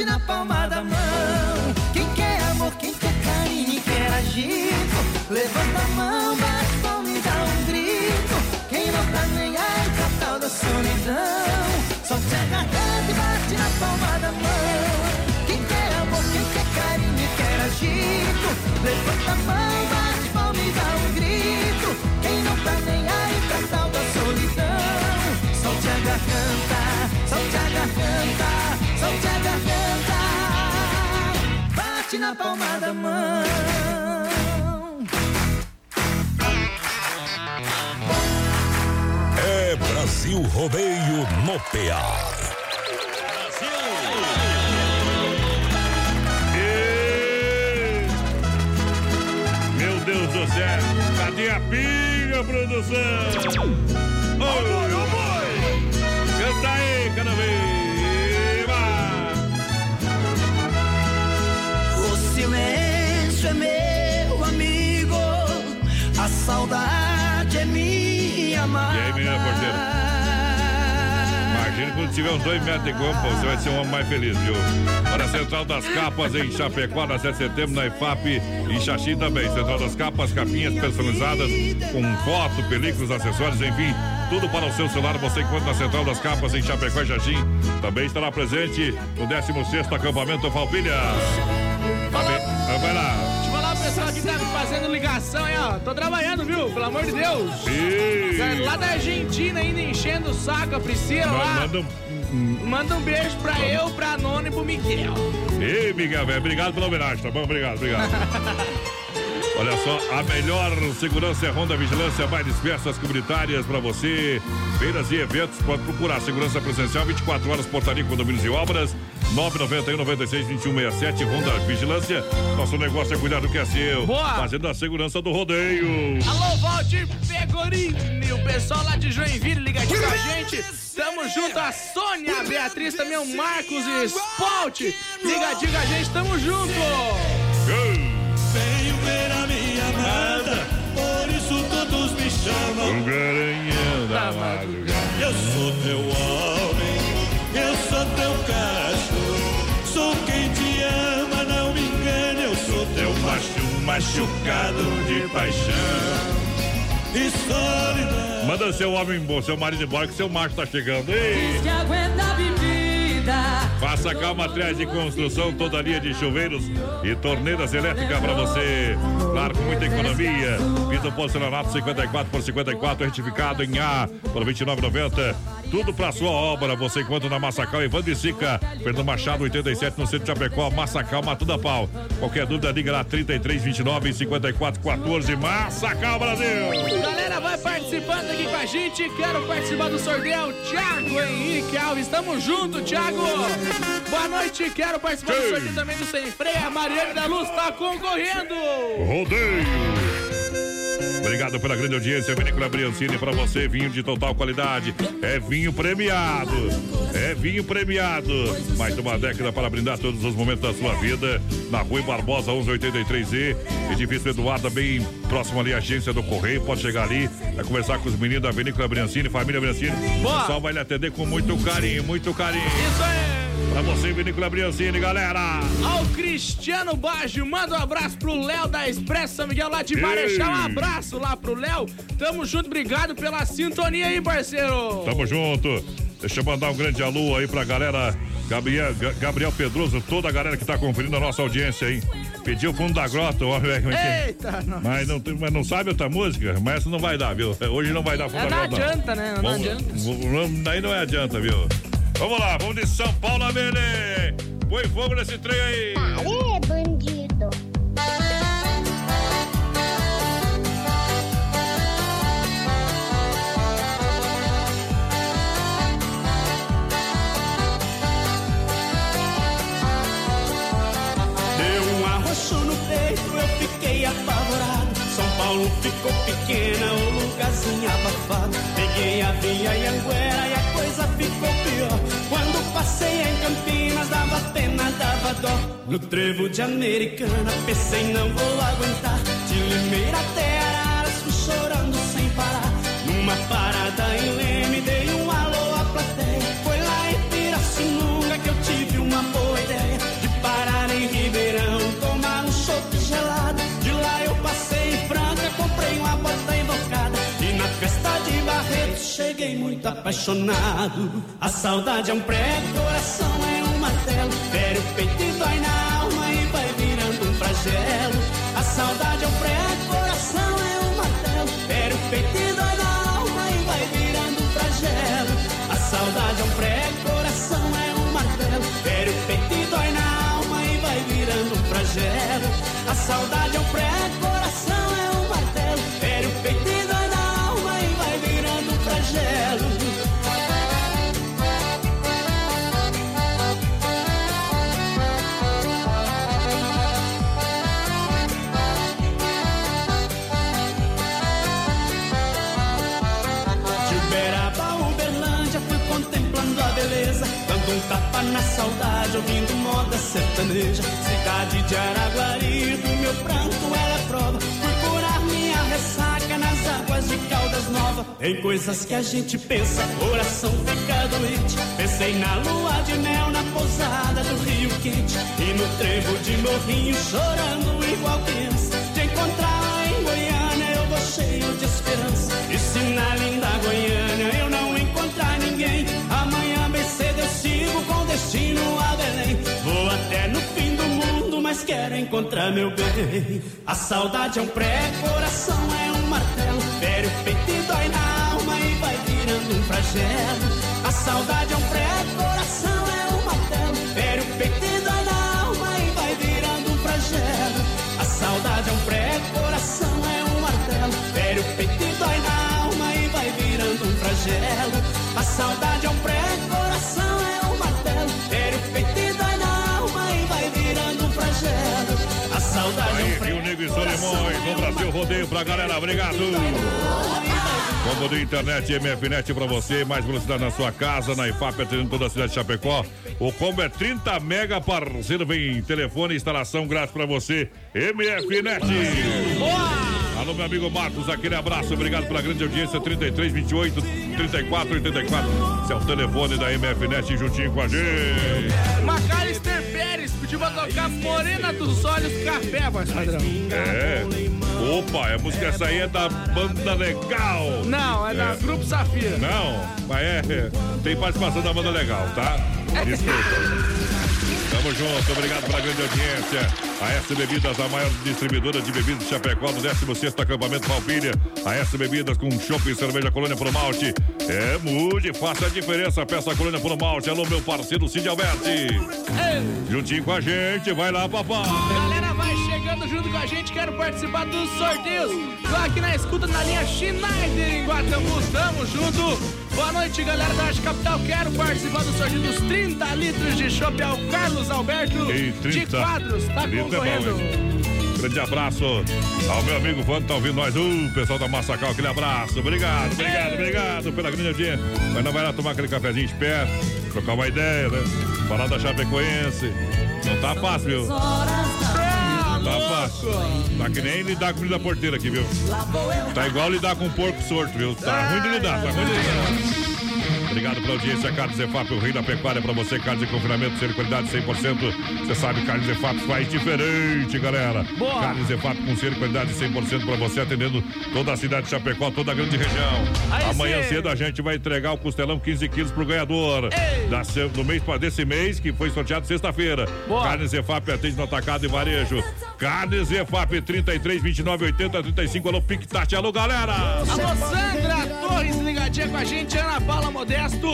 bate na palma da mão. Quem quer amor, quem quer carinho e quer agito, levanta a mão, bate palma e dá um grito. Quem não tá nem aí pra tal da solidão, solte a garganta e bate na palma da mão. Quem quer amor, quem quer carinho e quer agito, levanta a mão, bate palma e dá um grito. Quem não tá nem aí pra tal da solidão, solte a garganta, solte a garganta, bate na palma da mão. É Brasil Rodeio no PA. Meu Deus do céu, cadê a pinga, produção? Ô, ô, boi! Canta aí, cada vez! Silêncio é meu amigo, a saudade é minha amada. E aí, menina porteira? Imagina quando tiver uns dois metros de campo, você vai ser um homem mais feliz, viu? Para a Central das Capas em Chapecó, na 7 de setembro, na IFAP e Xaxim também. Central das Capas, capinhas personalizadas com foto, películas, acessórios, enfim, tudo para o seu celular. Você encontra na Central das Capas em Chapecó e Xaxim. Também estará presente no 16º acampamento Falpilha. Vai, bem- vai lá. Deixa eu falar pro pessoal que tá me fazendo ligação aí, ó. Tô trabalhando, viu? Pelo amor de Deus. Certo, Lá da Argentina ainda enchendo o saco, a Priscila lá. Manda um Manda um beijo pra eu, pra Nona e pro Miguel. Ei, Miguel, velho, obrigado pela homenagem, tá bom? Obrigado, obrigado. (laughs) Olha só, a melhor segurança é Honda Vigilância, mais festas comunitárias para você, feiras e eventos. Pode procurar segurança presencial 24 horas, portaria, condomínios e obras. 991 96 2167 Honda Vigilância. Nosso negócio é cuidar do que é seu. Boa. Fazendo a segurança do rodeio. Alô, Valdir Pegorini, o pessoal lá de Joinville ligadinho com a gente. Tamo junto, a Sônia, a Beatriz, também o Marcos e Spalt. Ligadinho com a gente, tamo junto. Venho chama o garanhão da madrugada. Eu sou teu homem, eu sou teu cacho, sou quem te ama, não me engana, eu sou teu macho machucado de paixão. E solidão. Manda seu homem embora, seu marido embora, que seu macho tá chegando. Ei! Faça calma atrás de construção, toda linha de chuveiros e torneiras elétricas para você. Claro, com muita economia. Piso porcelanato 54 por 54, retificado em A por 29,90. Tudo para sua obra. Você encontra na Massacal Evandro e Sica, Fernando Machado 87 no centro de Chapecó, Massacal, Matuda Pau. Qualquer dúvida, liga lá 33 29 54 14. Massacal Brasil. Galera, vai participando aqui com a gente. Quero participar do sorteio. Thiago Henrique Alves, tamo junto, Thiago. Boa noite, quero participar do Sim. sorteio também do Sem Freio. A Mariane da Luz tá concorrendo. Rodeio. Obrigado pela grande audiência, Vinícola Briancini, para você, vinho de total qualidade. É vinho premiado. É vinho premiado. Mais uma década para brindar todos os momentos da sua vida. Na Rua Barbosa 1183E, edifício Eduardo, bem próximo ali à agência do Correio. Pode chegar ali, vai conversar com os meninos da Vinícola Briancini, família Briancini. Boa. O pessoal vai lhe atender com muito carinho, muito carinho. Isso aí. Pra você, Vinícola Briancini, galera. Ao Cristiano Baggio, manda um abraço pro Léo da Expresso São Miguel lá de. Marechal. Um abraço lá pro Léo. Tamo junto, obrigado pela sintonia aí, parceiro. Tamo junto. Deixa eu mandar um grande alô aí pra galera. Gabriel, Ga- Gabriel Pedroso, toda a galera que tá conferindo a nossa audiência aí. Pediu o fundo da grota, ó, velho. é é? Eita, não. Mas não, mas não sabe outra música? Mas essa não vai dar, viu? Hoje não vai dar fundo É, da não grota. adianta, né? Não Vamos- adianta. vamos- Daí não é adianta, viu? Vamos lá, vamos de São Paulo a Belém. Põe fogo nesse trem aí. Aê, bandido. Deu um arroxo no peito, eu fiquei apavorado. São Paulo ficou pequena, o lugarzinho abafado. Peguei a via e Anguera e a coisa ficou pior. Quando passei em Campinas, dava pena, dava dó. No trevo de Americana, pensei não vou aguentar. De Limeira até Araras, fui chorando sem parar. Numa parada em festa de Barreto cheguei muito apaixonado. A saudade é um prego, coração é um martelo. Fere o peito dói na alma e vai virando um flagelo. A saudade é um prego, coração é um martelo. Fere o peito dói na alma e vai virando um flagelo. A saudade é um prego, coração é um martelo. Fere o na alma e vai virando um flagelo. A saudade é um prego, saudade, ouvindo moda sertaneja. Cidade de Araguari, do meu pranto ela é prova. Fui curar minha ressaca nas águas de Caldas Nova. Tem coisas que a gente pensa, coração fica doente. Pensei na lua de mel, na pousada do Rio Quente. E no trevo de Morrinho, chorando igual criança. De encontrar em Goiânia, eu vou cheio de esperança. E se na linda Goiânia eu não encontrar ninguém, destino a Belém. Vou até no fim do mundo, mas quero encontrar meu bem. A saudade é um prego, coração é um martelo. Fere o peito e dói na alma e vai virando um flagelo. A saudade é um prego, coração é um martelo. Fere o peito e e Solimões, no Brasil Rodeio pra galera, obrigado. Combo de internet MFNet pra você, mais velocidade na sua casa, na IFAP, atendendo toda a cidade de Chapecó. O combo é 30 mega, parceiro, vem telefone instalação grátis pra você. MFNet. Alô, meu amigo Marcos, aquele abraço, obrigado pela grande audiência, 33, 28, 34, 84. Esse é o telefone da MFNet juntinho com a gente. Pra tocar Morena dos Olhos Café, voz padrão. É. Opa, a música essa aí é da banda legal. Não, é da Grupo Safira. Não, mas é, é, tem participação da banda legal, tá? Desculpa. Tamo junto, obrigado pela grande audiência. A S Bebidas, a maior distribuidora de bebidas de Chapecó, do 16 acampamento Palpilha. A S Bebidas com chopp e cerveja Colônia Pro Malte. É, mude, faça a diferença. Peça a Colônia Pro Malte. Alô, meu parceiro Cid Alberti. Juntinho com a gente, vai lá, papai. Chegando junto com a gente, quero participar dos sorteios. Tô aqui na escuta na linha Schneider em Guatamu, tamo junto. Boa noite, galera da Arte Capital. Quero participar do sorteio dos 30 litros de chopp ao Carlos Alberto Ei, 30. de Quadros. Tá 30 é bom, concorrendo. Grande abraço ao meu amigo Vando, tá ouvindo nós. Uh, pessoal da Massacal, aquele abraço. Obrigado, obrigado, obrigado pela grande audiência. Mas não vai lá tomar aquele cafezinho de pé, trocar uma ideia, né? Falar da Chapecoense. Não tá fácil, viu? Tá fácil. Tá que nem lidar com o filho da porteira aqui, viu? Tá igual lidar com um porco sorto, viu? Tá ruim de lidar, tá ruim de lidar. Obrigado pela audiência, Carlos Efap, o rei da pecuária pra você, carnes de confinamento, ser qualidade 100%. Você sabe, Carlos Efap faz diferente, galera. Boa. Carnes Efap com ser qualidade 100% pra você, atendendo toda a cidade de Chapecó, toda a grande região. Aí Amanhã sim. cedo a gente vai entregar o costelão 15 quilos pro ganhador. Do mês pra desse mês, que foi sorteado sexta-feira. Carnes Efap atende no atacado e varejo. Carnes Efap 33 29 80 35. Alô, Tati. Alô, galera. Alô, Sandra Torres ligadinha com a gente, Ana Paula Modesto.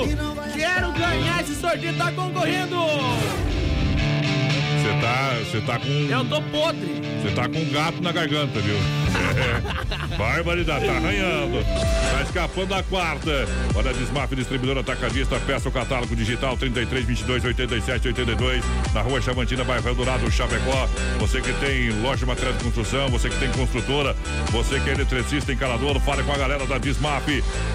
Quero ganhar esse sorteio, tá concorrendo. Você tá, você tá com. Eu tô podre. Você tá com um gato na garganta, viu? É. (laughs) Barbaridade, tá arranhando. Tá escapando da quarta. Olha, Desmaf Distribuidor Atacadista, peça o catálogo digital 33 22 87 82 na rua Chavantina, bairro Eldorado, Chapecó. Você que tem loja de material de construção, você que tem construtora, você que é eletricista, encanador, fale com a galera da Desmaf.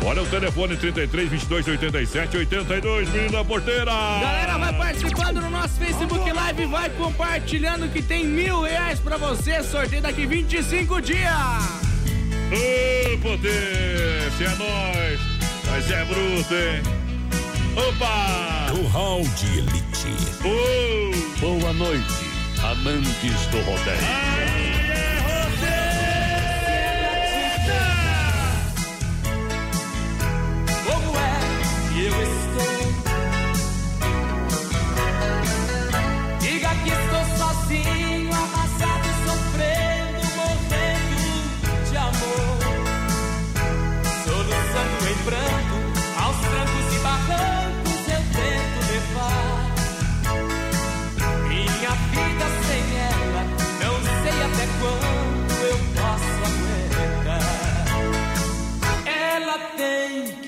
Olha o telefone 33 22 87 82, menina porteira. Galera, vai participando no nosso Facebook Live, vai compartilhando que tem mil reais pra você, sorteio daqui 25 dias. Ô, potência, é nóis. Mas é bruto, hein? Opa! Curral de Elite. Ô! Boa noite, amantes do rodeio. Como é que eu estou?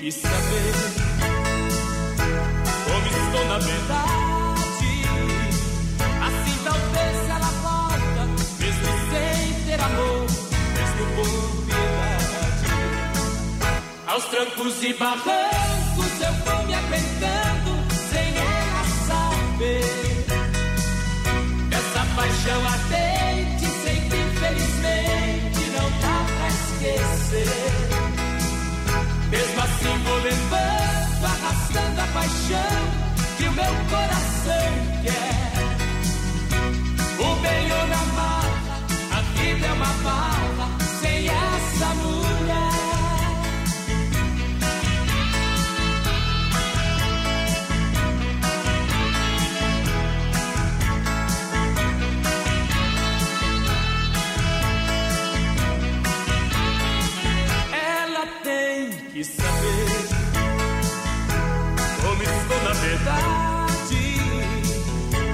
Que saber como estou na verdade. Assim talvez ela volta, mesmo sem ter amor, mesmo por piedade. Aos trancos e barrancos arrastando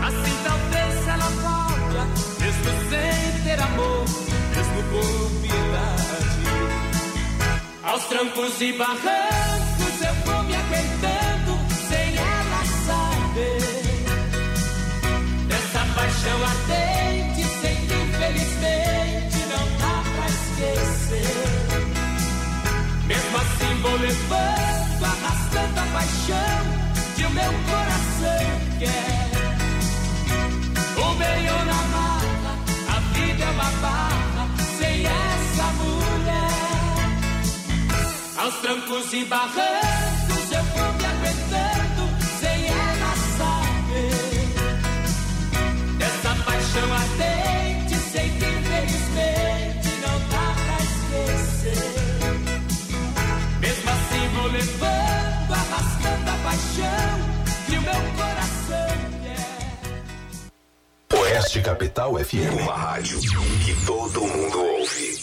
Assim talvez ela volte, mesmo sem ter amor, mesmo por piedade. Aos trancos e barrancos eu vou me aguentando sem ela saber. Dessa paixão ardente, sei que infelizmente não dá pra esquecer. Mesmo assim vou levando, arrastando a paixão o meu coração quer. O bem ou na mata, a vida é uma barra sem essa mulher. Aos trancos e barrancos eu vou me aguentando sem ela saber. Dessa paixão ardente, sei que infelizmente não dá pra esquecer. Mesmo assim vou levando paixão que o meu coração quer. Oeste Capital FM. Uma rádio que todo mundo ouve.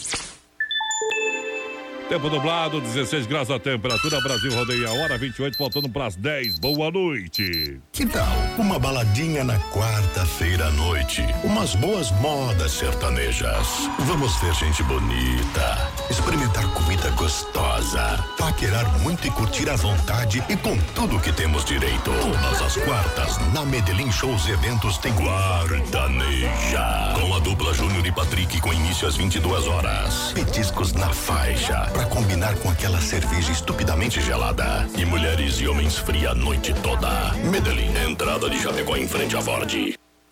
Tempo nublado, 16 graus a temperatura, Brasil rodeia a hora 28, faltando para as 10. Boa noite. Que tal uma baladinha na quarta-feira à noite? Umas boas modas sertanejas. Vamos ver gente bonita, experimentar comida gostosa, paquerar muito e curtir à vontade e com tudo que temos direito. Todas as quartas, na Medellín Shows e Eventos tem Guardaneja. Com a dupla Júnior e Patrick com início às 22 horas. Petiscos na faixa, pra combinar com aquela cerveja estupidamente gelada. E mulheres e homens fria a noite toda. Medellín, entrada de Chapecó em frente à Ford.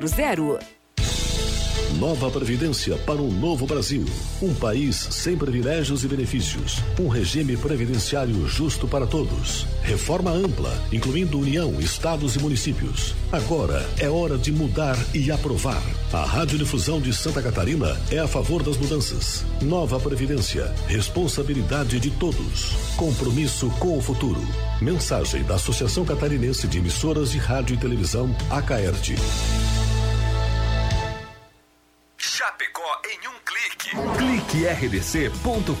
3328-3100. Nova Previdência para um novo Brasil. Um país sem privilégios e benefícios. Um regime previdenciário justo para todos. Reforma ampla, incluindo União, Estados e municípios. Agora é hora de mudar e aprovar. A Radiodifusão de Santa Catarina é a favor das mudanças. Nova Previdência. Responsabilidade de todos. Compromisso com o futuro. Mensagem da Associação Catarinense de Emissoras de Rádio e Televisão, ACAERT. Chapecó em um clique. Clique rdc.com.br,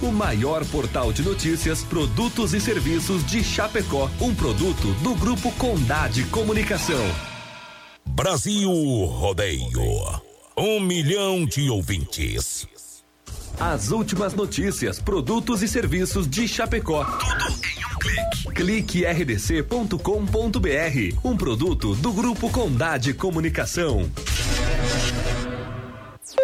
o maior portal de notícias, produtos e serviços de Chapecó, um produto do grupo Condade Comunicação. Brasil Rodeio. Um milhão de ouvintes. As últimas notícias, produtos e serviços de Chapecó. Tudo em um clique. Clique rdc.com.br, um produto do grupo Condade Comunicação.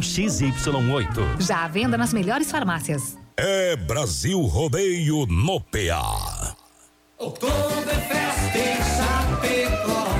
XY8. Já à venda nas melhores farmácias. É Brasil Rodeio no PA. Oktoberfest em Chapecó.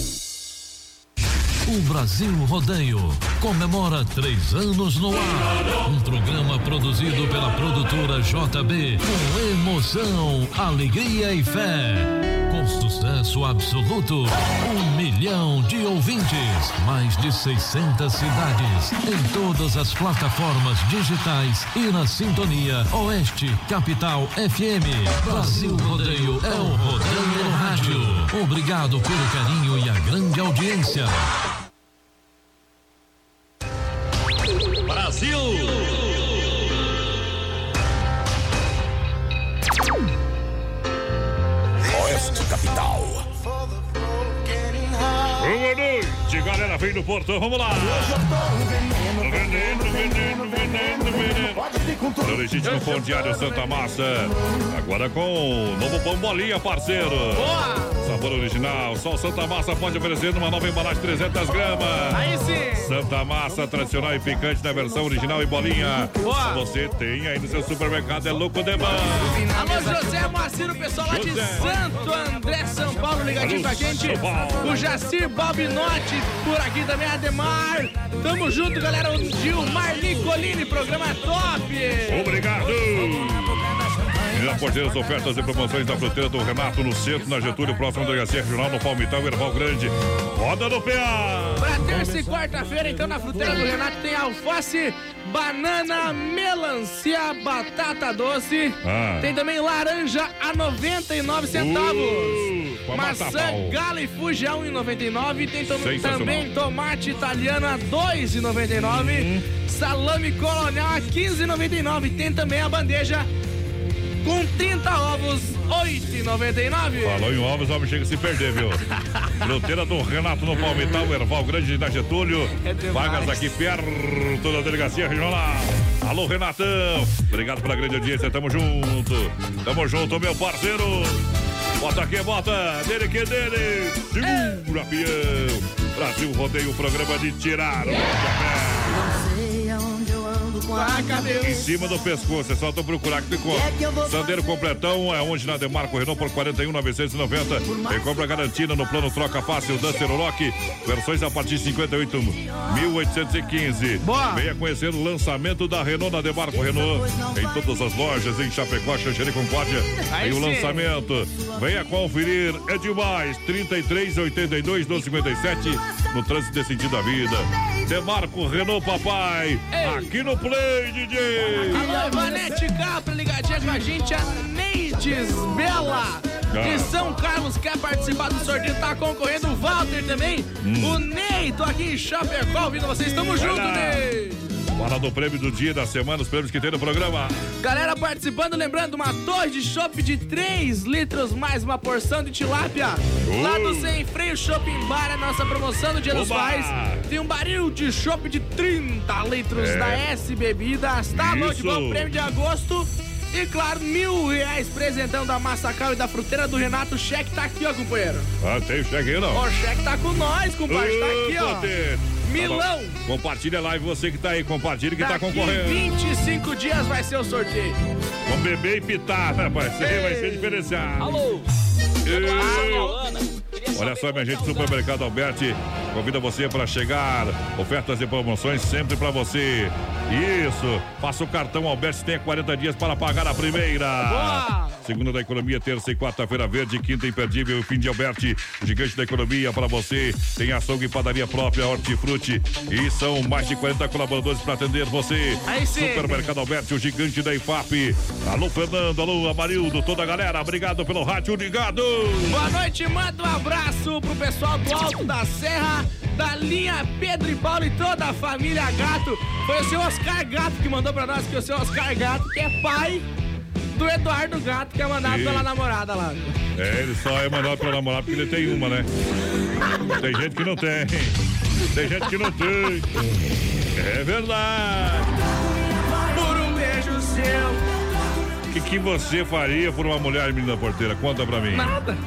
O Brasil Rodeio comemora três anos no ar. Um programa produzido pela produtora JB com emoção, alegria e fé. Com sucesso absoluto, um milhão de ouvintes, mais de 600 cidades, em todas as plataformas digitais e na sintonia Oeste Capital FM. Brasil Rodeio é o Rodeio no Rádio. Obrigado pelo carinho e a grande audiência. Brasil! Oeste Capital. Boa noite, galera. Vem no portão, vamos lá. Veneno, veneno, veneno, veneno. No legítimo pão diário Santa Massa. Agora com o novo pão bolinha, parceiro. Boa! Sabor original. Só o Santa Massa pode oferecer numa nova embalagem 300 gramas. Aí sim. Santa Massa tradicional e picante na versão original e bolinha. Boa. Você tem aí no seu supermercado, é louco demais. Alô, José Maciro, pessoal lá de José. Santo André, São Paulo, ligadinho com a gente. O Jacir Balbinotti, por aqui também, Ademar. Tamo junto, galera. O Gilmar Nicolini, programa top. Obrigado! E na porteira as ofertas e promoções da fruteira do Renato no centro, na Getúlio, próximo da Delegacia Regional, no Palmital, Erval Grande. Roda no PA! Pra terça e quarta-feira, então, na fruteira do Renato tem alface, banana, melancia, batata doce. Ah. Tem também laranja a 99 centavos. Uh, pra Maçã, gala e fuji a 1,99. Tem Sensacional. também tomate italiano a 2,99. Uhum. Salame colonial a 15,99. Tem também a bandeja com 30 ovos, 8,99. Falou em ovos, o homem chega a se perder, viu? (laughs) Fruteira do Renato no Palmital, Erval Grande da Getúlio. É. Vagas aqui perto da Delegacia Regional. Alô, Renatão. Obrigado pela grande audiência, tamo junto. Tamo junto, meu parceiro. Bota aqui, bota. Dele que dele. Segura, peão. Brasil Rodeio, o programa de tirar o chapéu. Em cima do pescoço, é só tu procurar que tu encontra. Sandeiro completão é onde na Demarco Renault por 41,990. Tem compra garantida no plano troca fácil Duster Lock. Versões a partir de 58.815. Boa. Venha conhecer o lançamento da Renault na Demarco Renault. Em todas as lojas, em Chapecó, Xanxerê e Concórdia. Aí Tem o lançamento. Venha conferir. É demais. 33, 82, 257. No trânsito desse sentido da vida. Demarco Renault, papai. Aqui no Play, DJ. Alô, Ivanete Capra, ligadinha com a gente, a Neides Bela. De São Carlos quer participar do sorteio, tá concorrendo o Walter também. Hum. O Ney, tô aqui em Chapecó ouvindo vocês, tamo junto, lá. Ney. Fala do prêmio do dia, da semana, os prêmios que tem no programa. Galera participando, lembrando, uma torre de chopp de 3 litros mais uma porção de tilápia. Lá do Sem Freio Shopping Bar, a nossa promoção do Dia dos Oba! Pais. Tem um baril de chopp de 30 litros É. da S Bebidas. Tá louco de bom Isso. prêmio de agosto. E claro, mil reais presentão da Massacal e da fruteira do Renato. O cheque tá aqui, ó, companheiro. Ah, tem o cheque aí, não? Ó, o cheque tá com nós, compadre. Tá aqui, ó. Milão. Tá. Compartilha a live, você que tá aí, compartilha que tá Daqui concorrendo. 25 dias vai ser o sorteio. Com bebê e pitar, rapaz. Isso aí vai ser diferenciado. Alô. Ei. Olha só, minha gente, Supermercado Alberti convida você para chegar. Ofertas e promoções sempre para você. Isso. Faça o cartão Alberti, tem 40 dias para pagar a primeira. Boa. Segunda da economia, terça e quarta-feira verde, quinta imperdível, fim de Alberti, gigante da economia para você. Tem açougue e padaria própria, hortifruti. E são mais de 40 colaboradores para atender você. Aí sim. Supermercado Alberti, o gigante da IFAP. Alô, Fernando, alô, Amarildo, toda a galera. Obrigado pelo rádio ligado. Boa noite, manda um abraço pro pessoal do Alto da Serra, da linha Pedro e Paulo e toda a família Gato. Foi o seu Oscar Gato que mandou pra nós, que o seu Oscar Gato, que é pai do Eduardo Gato, que é mandado pela namorada lá. É, ele só é mandado pra namorar porque ele tem uma, né? Tem gente que não tem. Tem gente que não tem. É verdade. Por um beijo seu. O que, que você faria por uma mulher, menina porteira? Conta pra mim. Nada.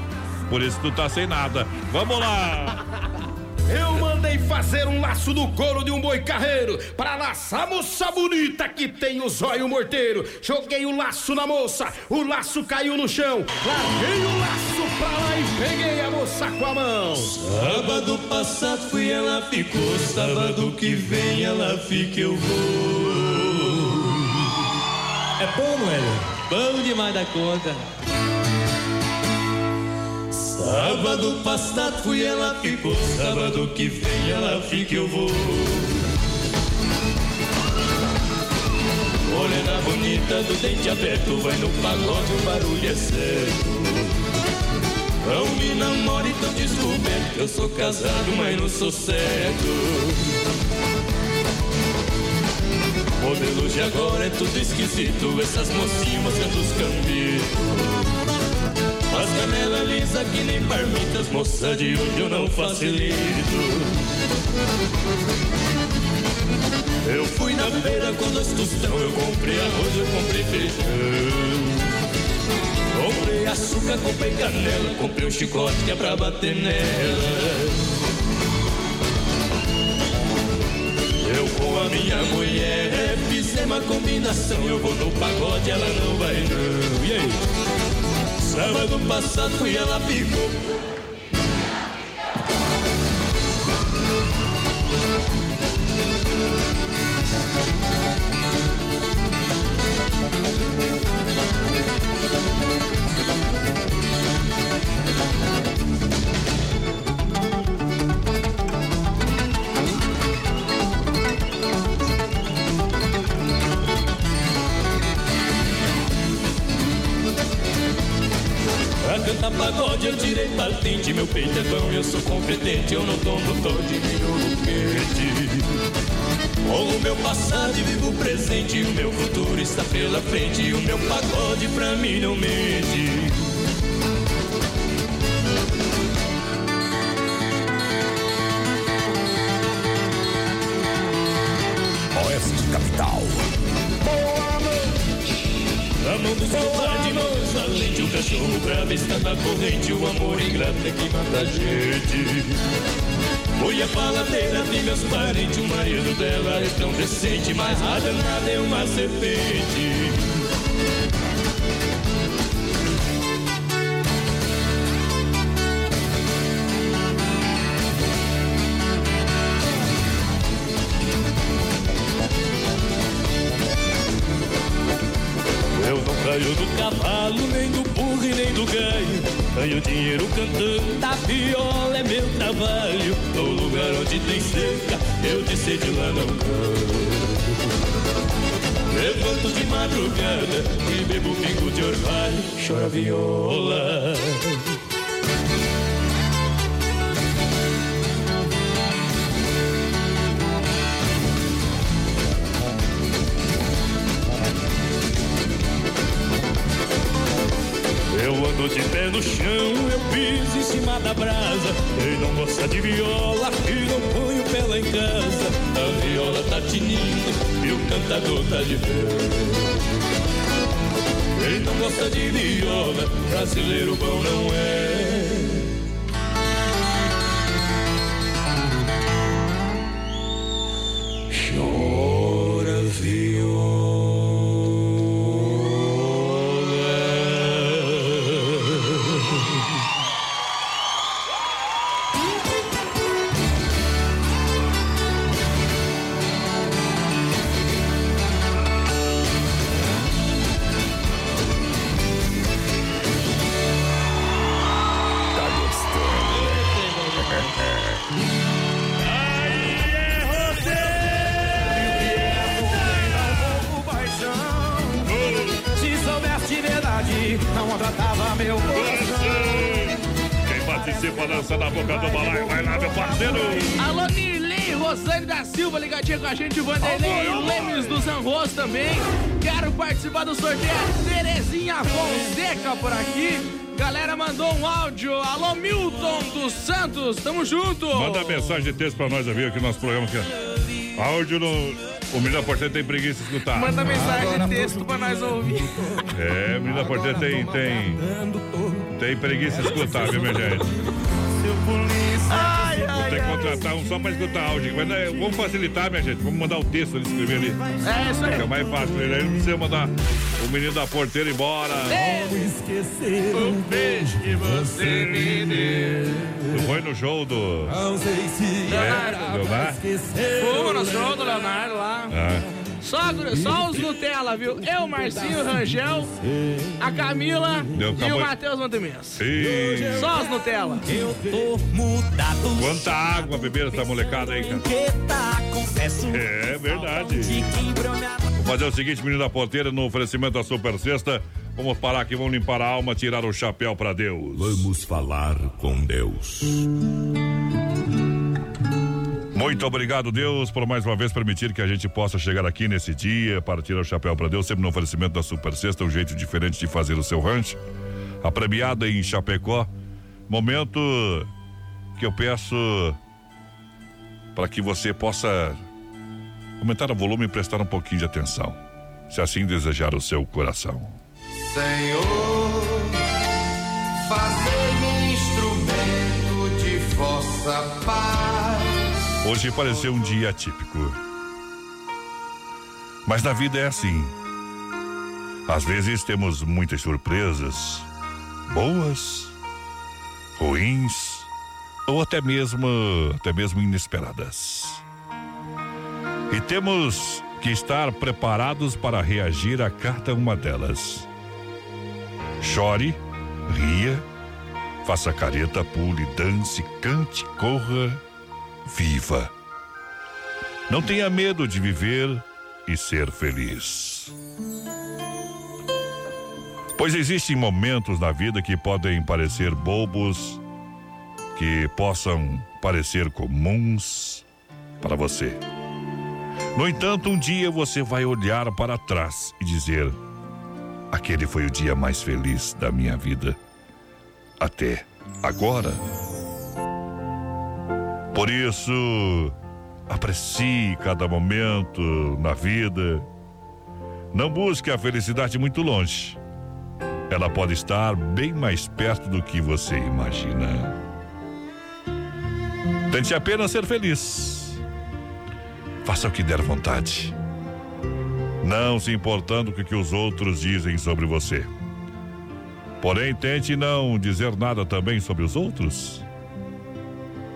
Por isso tu tá sem nada. Vamos lá! (laughs) Eu mandei fazer um laço do couro de um boi carreiro para laçar a moça bonita que tem o zóio morteiro. Joguei o laço na moça, o laço caiu no chão. Larguei o laço pra lá e peguei a moça com a mão. Sábado passado fui, ela ficou. Sábado que vem ela fica, eu vou. É bom, é? Bom demais da conta. Sábado passado fui, ela ficou. Sábado que vem ela fica, eu vou. Morena bonita do dente aberto, vai no pagode, o barulho é certo. Não me namore tão descoberto, eu sou casado, mas não sou certo. Modelo de agora é tudo esquisito, essas mocinhas mostrando os cambitos. As canela lisa que nem parmitas, moça de hoje eu não facilito. Eu fui na feira com dois tostão, eu comprei arroz, eu comprei feijão. Comprei açúcar, comprei canela, comprei um chicote que é pra bater nela. Eu com a minha mulher fizemos uma combinação. Eu vou no pagode, ela não vai não. E aí? Sábado passado fui, ela ficou. Pra cantar pagode eu tirei patente Meu peito é bom, eu sou competente Eu não tomo dor de nenhum quente Com o meu passado e vivo o presente O meu futuro está pela frente E o meu pagode pra mim não mente Oeste Capital. Boa noite. A mão saudade, cachorro bravo está na corrente O amor ingrato é que mata a gente. Foi a faladeira de meus parentes O marido dela é tão decente Mas a danada é uma serpente. Eu não caio do cavalo, nem do burro ganho. Dinheiro cantando, da viola é meu trabalho. No lugar onde tem seca, eu de sede lá não canto. Levanto de madrugada e bebo pingo de orvalho, chora viola. No chão, eu piso em cima da brasa. Quem não gosta de viola, que não põe o pé lá em casa. A viola tá tinindo e o cantador tá de pé. Quem não gosta de viola, brasileiro bom não é. Dança na boca do balaio, vai lá, meu parceiro. Alô, Nirley, Rosane da Silva, ligadinha com a gente, Vanderlei, Lemes do Zanros também. Quero participar do sorteio. Terezinha Fonseca por aqui. Galera mandou um áudio. Alô, Milton dos Santos, tamo junto. Manda mensagem de texto pra nós ouvir aqui no nosso programa. Aqui. Áudio no. O menino da porteira tem preguiça de escutar. Manda mensagem de texto pra nós ouvir. É, o menino da porteira tem, tem, tem preguiça de escutar, viu, minha gente? Contratar um só pra escutar áudio. Mas né, vamos facilitar, minha gente. Vamos mandar o texto ele escrever ali. É isso aí. Fica mais fácil. Ele não precisa mandar o menino da porteira embora. Como esquecer o beijo que você me deu. Tu foi no show do. Não sei se É, Leonardo? Fomos no show do Leonardo lá. Ah. Só, só os Nutella, viu? Eu, Marcinho, Rangel, a Camila Deu, e o Matheus Montemins. Ih. Só os Nutella. Eu tô mudado. Quanta água beberam essa molecada aí, cara. É verdade. Vamos fazer o seguinte, menino da porteira, no oferecimento da Super Sexta. Vamos parar aqui, vamos limpar a alma, tirar o chapéu pra Deus. Vamos falar com Deus. Muito obrigado, Deus, por mais uma vez permitir que a gente possa chegar aqui nesse dia para tirar o chapéu para Deus, sempre no oferecimento da Super Sexta, um jeito diferente de fazer o seu rancho. A premiada em Chapecó. Momento que eu peço para que você possa aumentar o volume e prestar um pouquinho de atenção, se assim desejar o seu coração. Senhor, fazei-me instrumento de vossa paz. Hoje pareceu um dia atípico. Mas na vida é assim. Às vezes temos muitas surpresas, boas, ruins ou até mesmo até mesmo inesperadas. E temos que estar preparados para reagir a cada uma delas. Chore, ria, faça careta, pule, dance, cante, corra, viva. Não tenha medo de viver e ser feliz. Pois existem momentos na vida que podem parecer bobos, que possam parecer comuns para você. No entanto, um dia você vai olhar para trás e dizer: aquele foi o dia mais feliz da minha vida. Até agora. Por isso, aprecie cada momento na vida. Não busque a felicidade muito longe. Ela pode estar bem mais perto do que você imagina. Tente apenas ser feliz. Faça o que der vontade. Não se importando com o que os outros dizem sobre você. Porém, tente não dizer nada também sobre os outros.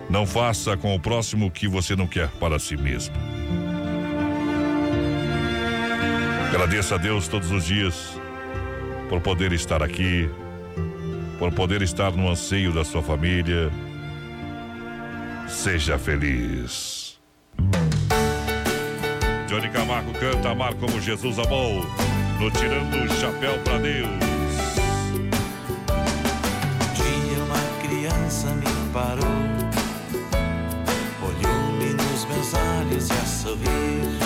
Não faça com o próximo o que você não quer para si mesmo. Agradeça a Deus todos os dias por poder estar aqui, por poder estar no anseio da sua família. Seja feliz. Johnny Camargo canta Amar como Jesus amou, no Tirando o Chapéu para Deus. Um dia uma criança me parou, meus olhos e a sorrir,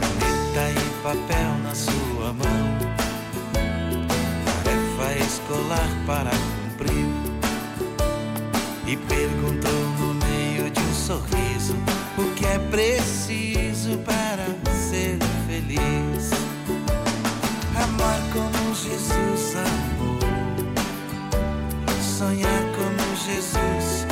caneta e papel na sua mão, tarefa escolar para cumprir, e perguntou no meio de um sorriso o que é preciso para ser feliz. Amar como Jesus amou, sonhar como Jesus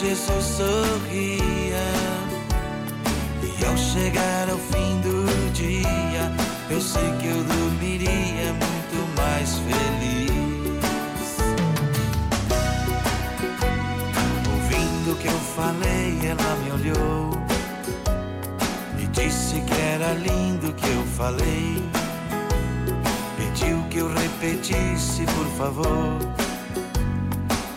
Jesus sorria. E ao chegar ao fim do dia, eu sei que eu dormiria muito mais feliz. Ouvindo o que eu falei, ela me olhou e disse que era lindo o que eu falei. Pediu que eu repetisse, por favor,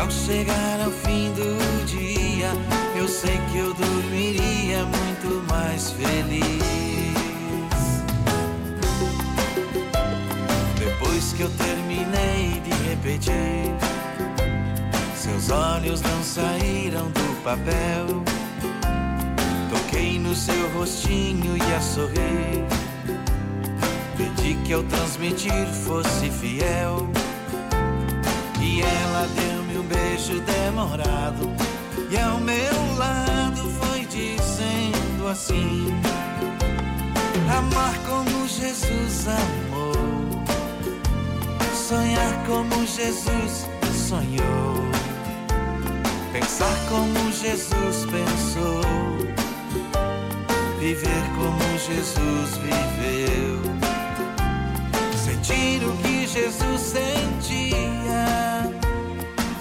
Ao chegar ao fim do dia, eu sei que eu dormiria muito mais feliz. Depois que eu terminei de repetir, Seus olhos não saíram do papel. Toquei no seu rostinho e a sorrir. Pedi que ao transmitir fosse fiel. E ela deu-me um beijo demorado. E ao meu lado foi dizendo assim: Amar como Jesus amou. Sonhar como Jesus sonhou. Pensar como Jesus pensou. Viver como Jesus viveu. Sentir o que Jesus sentia.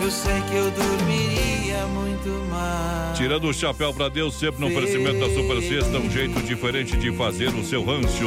eu sei que eu dormiria muito mais. Tirando o chapéu pra Deus, sempre no oferecimento da Super Sexta, um jeito diferente de fazer o seu rancho.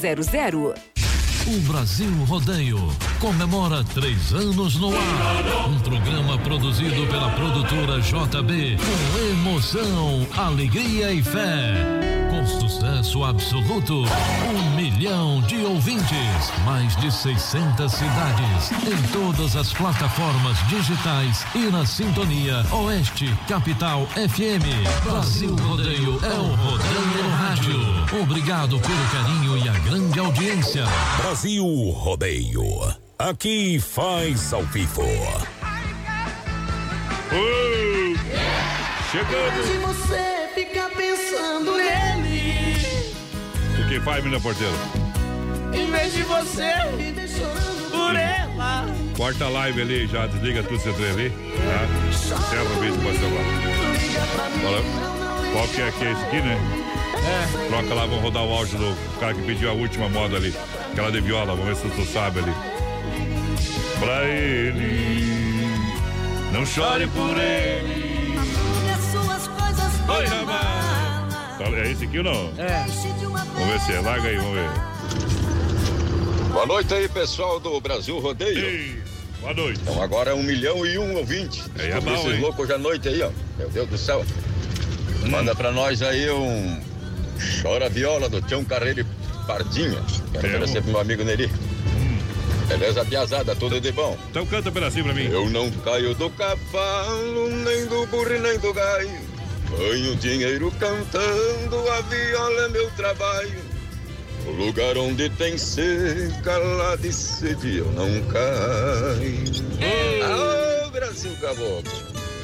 O Brasil Rodeio comemora três anos no ar. Um programa produzido pela produtora JB com emoção, alegria e fé. Sucesso absoluto, um milhão de ouvintes, mais de 600 cidades, em todas as plataformas digitais e na sintonia Oeste Capital FM. Brasil Rodeio é o Rodeio no Rádio. Obrigado pelo carinho e a grande audiência. Brasil Rodeio. Aqui faz ao vivo. Chegando. Se você ficar pensando nele, O que faz, menina porteira? Em vez de você chorando por ela. Corta a live ali, já desliga tudo você trem ali. Tá? Encerra o vídeo pra celular. Qual que é que é esse aqui, né? É. Troca lá, vamos rodar o áudio do cara que pediu a última moda ali. Aquela de viola, vamos ver se tu sabe ali. Pra ele. Não chore por ele. as suas coisas Oi. É esse aqui ou não? É. Vamos ver se é. Larga aí, vamos ver. Boa noite aí, pessoal do Brasil Rodeio. boa noite. Então agora é um milhão e um ouvinte. É bom, esses hein? loucos hoje à noite aí, ó. Meu Deus do céu. Hum. Manda pra nós aí um Chora Viola do Tião Carreiro e Pardinha. Quero É, um- pro meu amigo Neri. Beleza, piazada, tudo de bom. Então canta um pedacinho pra mim. Eu não caio do cavalo, nem do burro, nem do gaio. Ganho dinheiro cantando, a viola é meu trabalho. O lugar onde tem seca, lá de sede eu não caio. Alô, Brasil Caboclo.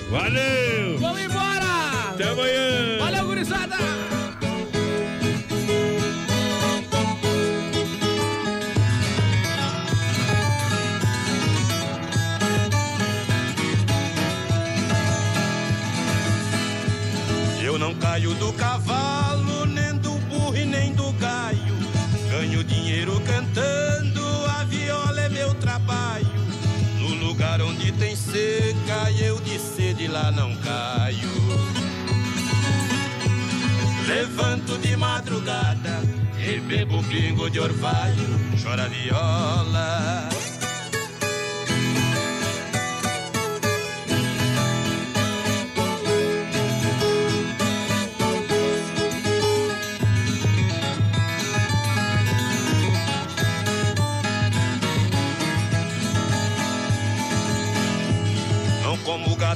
Valeu! Vamos embora! Até amanhã! Valeu, gurizada! Não caio do cavalo, nem do burro e nem do gaio. Ganho dinheiro cantando, a viola é meu trabalho. No lugar onde tem seca, eu de sede lá não caio. Levanto de madrugada e bebo pingo de orvalho, chora viola.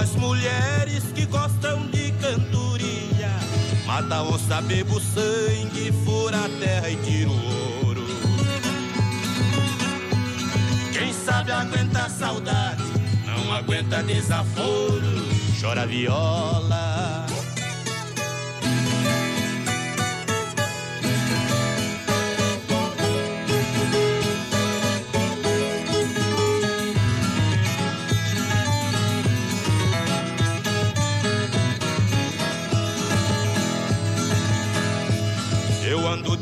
As mulheres que gostam de cantoria. Mata onça, bebo sangue, fura a terra e tira o ouro. Quem sabe aguenta saudade, não aguenta desaforo. Chora viola.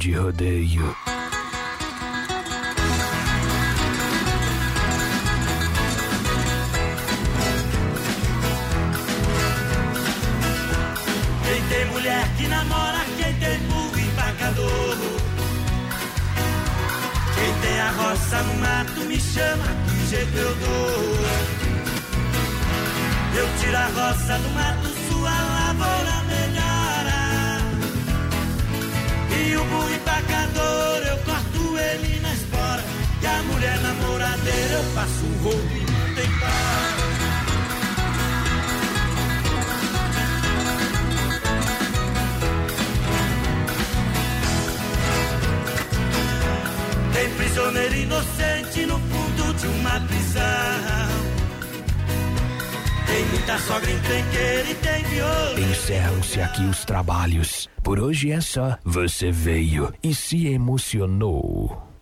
De rodeio. Quem tem mulher que namora, quem tem burro empacador. Quem tem a roça no mato me chama, que jeito eu dou. Eu tiro a roça do mato, sua lavoura O burro empacador, eu corto ele na espora. E a mulher namoradeira, eu passo um rolo e mando embora. Tem prisioneiro inocente no fundo de uma prisão. Tem muita sogra encrenqueira e tem violão. Encerram-se aqui os trabalhos. Por hoje é só. Você veio e se emocionou.